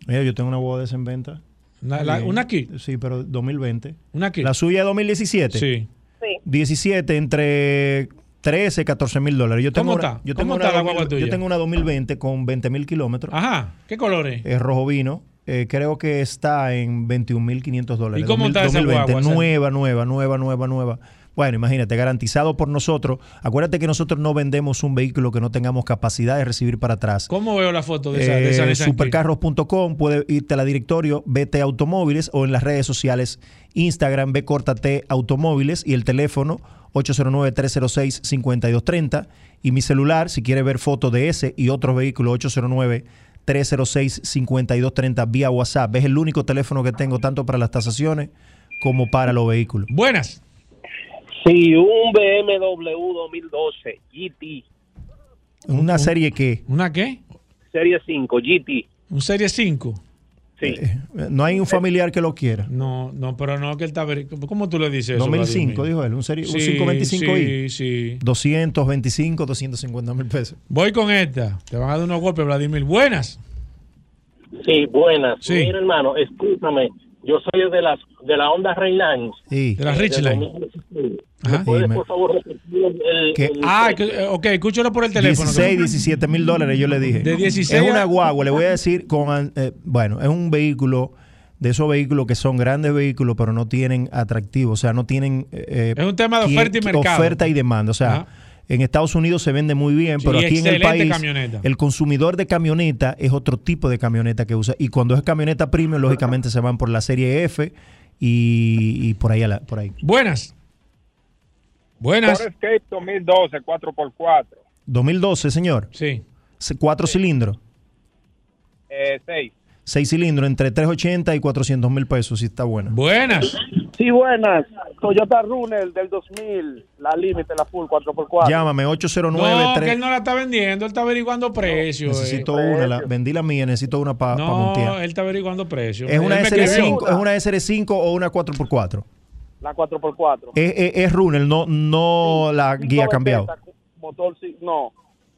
Mira, yo tengo una guagua de esa en venta. Una, la- una Kit. Sí, pero 2020. Una Kit. La suya es 2017. Sí. Sí. 17 entre 13, 14 mil dólares. Yo tengo ¿Cómo una, está? Yo ¿Cómo tengo está una la 2000 guagua tuya? Yo tengo una 2020 con 20 mil kilómetros. Ajá. ¿Qué colores? Es rojo vino. Eh, creo que está en 21.500 dólares. ¿Y cómo está esa 2020. guagua? Nueva, nueva, nueva, nueva, nueva. Bueno, imagínate, garantizado por nosotros. Acuérdate que nosotros no vendemos un vehículo que no tengamos capacidad de recibir para atrás. ¿Cómo veo la foto de esa, de esa Eh, supercarros.com, puede irte a la directorio BT Automóviles o en las redes sociales Instagram B corta T Automóviles y el teléfono 809-306-5230 y mi celular si quiere ver fotos de ese y otros vehículos 809-306-5230 vía WhatsApp. Es el único teléfono que tengo tanto para las tasaciones como para los vehículos. Buenas. Sí, un BMW 2012 GT, Una serie que ¿Una qué? Serie 5 GT. Un Serie 5. Sí. eh, no hay un familiar que lo quiera. No, no, pero no que él está veri- ¿Cómo tú le dices eso? 2005, Vladimir? dijo él, un, serie, un Sí, 525i. Sí, sí. 225, 250 mil pesos. Voy con esta. Te van a dar unos golpes, Vladimir. Buenas. Sí, buenas. Sí. Mira, hermano, escúchame. Yo soy de las de la Honda Rayline. Sí. De la Richline. Ajá. ¿Puedes, por favor, repetir el, Ah, que- eh, ok, escúchalo por el teléfono. 16, 17 mil dólares, yo le dije. De 16 Es una guagua, le voy a decir, con eh, bueno, es un vehículo de esos vehículos que son grandes vehículos, pero no tienen atractivo, o sea, no tienen... eh, Es un tema de quien- oferta y mercado. Oferta y demanda, o sea, Ajá. En Estados Unidos se vende muy bien, Sí, pero aquí en el país camioneta. el consumidor de camioneta es otro tipo de camioneta que usa. Y cuando es camioneta premium, lógicamente se van por la serie F y, y por ahí. a la- por ahí. Buenas. Buenas. Ford Escape 2012 4x4. 2012, señor. Sí. Cuatro cilindros. Eh, 6. Seis cilindros entre 380 y 400 mil pesos, si está buena. Buenas. Sí, buenas. Toyota Runner del 2000, la límite, la full 4x4. Llámame 809 No, que 3 él no la está vendiendo, él está averiguando precios. Necesito eh. una, la- vendí la mía, necesito una para No, montear. él está averiguando precios. ¿Es una, Él me escribió. SR5, ¿Es una SR5 o una 4x4? La 4x4. Es, es, es runner, no, no la guía ha cambiado. Motor, sí, no,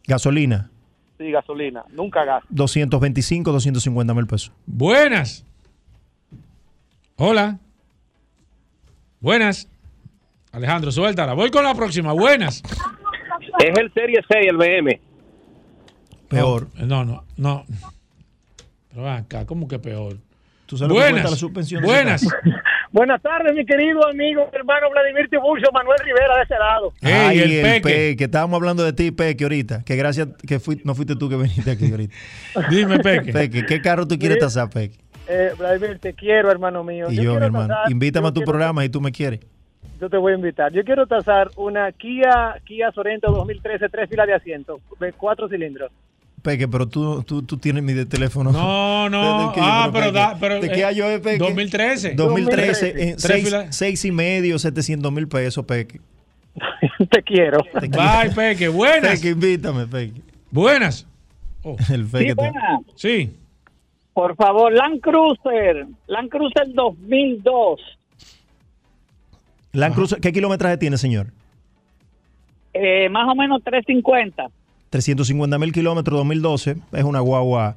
Gasolina, sí, gasolina. Nunca gas. 225, 250 mil pesos. Buenas. Hola. Buenas. Alejandro, suéltala. Voy con la próxima. Buenas. Es el Serie 6, el BM. Peor. No, no, no. Pero acá, ¿cómo que peor? ¿Tú sabes que buenas. la suspensión? buenas. Buenas tardes, mi querido amigo, hermano Vladimir Tiburcio, Manuel Rivera de ese lado. Ay, el el, Peque. Peque. Estábamos hablando de ti, Peque, ahorita. Que gracias que fui- no fuiste tú que viniste aquí ahorita. Dime, Peque. Peque, ¿qué carro tú quieres tasar, Peque? Eh, Vladimir, te quiero, hermano mío. Y yo, mi hermano. tasar- Invítame a tu quiero- programa y tú me quieres. Yo te voy a invitar. Yo quiero tasar una Kia, Kia Sorento 2013, tres filas de asiento, de cuatro cilindros. Peque, pero tú, tú, tú tienes mi de teléfono. No, no. ¿De qué? Ah, pero, da, pero ¿De qué eh, año es, Peque? 2013. 2013, en seis, seis y medio, 700 mil pesos, Peque. te quiero. Te quiero. Bye, Peque. Buenas. Peque, invítame, Peque. Buenas. El Peque. te- Sí. Por favor, Land Cruiser, Land Cruiser 2002, Land Cruiser, ¿qué kilometraje tiene, señor? eh, más o menos 350. 350 mil kilómetros 2012. Es una guagua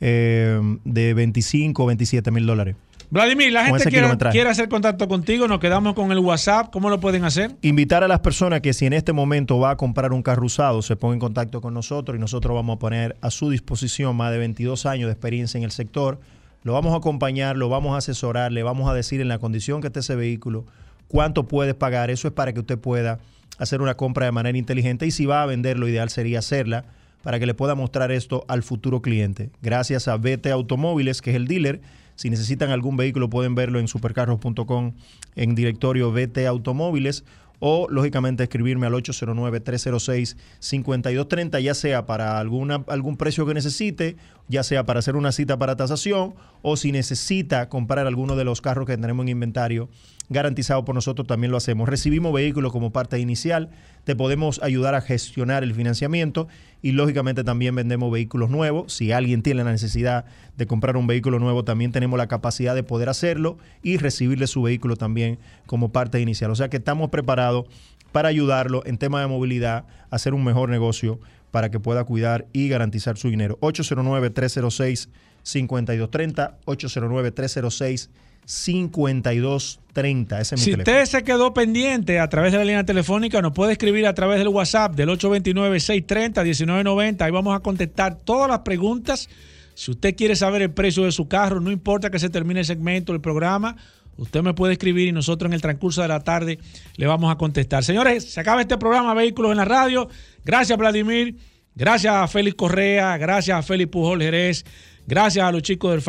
eh, de 25 o 27 mil dólares. Vladimir, la gente quiere, quiere hacer contacto contigo, nos quedamos con el WhatsApp. ¿Cómo lo pueden hacer? Invitar a las personas que si en este momento va a comprar un carro usado, se ponga en contacto con nosotros y nosotros vamos a poner a su disposición más de 22 años de experiencia en el sector. Lo vamos a acompañar, lo vamos a asesorar, le vamos a decir en la condición que esté ese vehículo cuánto puede pagar. Eso es para que usted pueda hacer una compra de manera inteligente y si va a vender, lo ideal sería hacerla para que le pueda mostrar esto al futuro cliente. Gracias a BT Automóviles, que es el dealer. Si necesitan algún vehículo pueden verlo en supercarros.com en directorio BT Automóviles o lógicamente escribirme al 809-306-5230, ya sea para algún precio que necesite, ya sea para hacer una cita para tasación o si necesita comprar alguno de los carros que tenemos en inventario garantizado por nosotros, también lo hacemos. Recibimos vehículos como parte inicial, te podemos ayudar a gestionar el financiamiento y lógicamente también vendemos vehículos nuevos. Si alguien tiene la necesidad de comprar un vehículo nuevo, también tenemos la capacidad de poder hacerlo y recibirle su vehículo también como parte inicial. O sea que estamos preparados para ayudarlo en tema de movilidad, hacer un mejor negocio para que pueda cuidar y garantizar su dinero. 809-306-5230, 809-306-5230. Ese es mi Si teléfono. usted se quedó pendiente a través de la línea telefónica, nos puede escribir a través del WhatsApp del 829-630-1990. Ahí vamos a contestar todas las preguntas. Si usted quiere saber el precio de su carro, no importa que se termine el segmento del programa, usted me puede escribir y nosotros en el transcurso de la tarde le vamos a contestar. Señores, se acaba este programa Vehículos en la Radio. Gracias, Vladimir. Gracias a Félix Correa. Gracias a Félix Pujol Jerez. Gracias a los chicos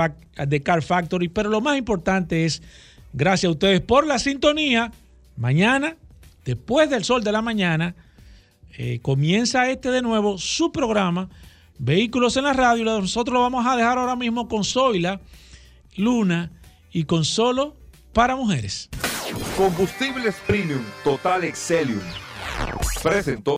de Car Factory. Pero lo más importante es, gracias a ustedes por la sintonía. Mañana, después del sol de la mañana, eh, comienza este de nuevo su programa, Vehículos en la Radio. Nosotros lo vamos a dejar ahora mismo con Zoila, Luna y con Solo para Mujeres. Combustibles Premium Total Excelium. Presentó.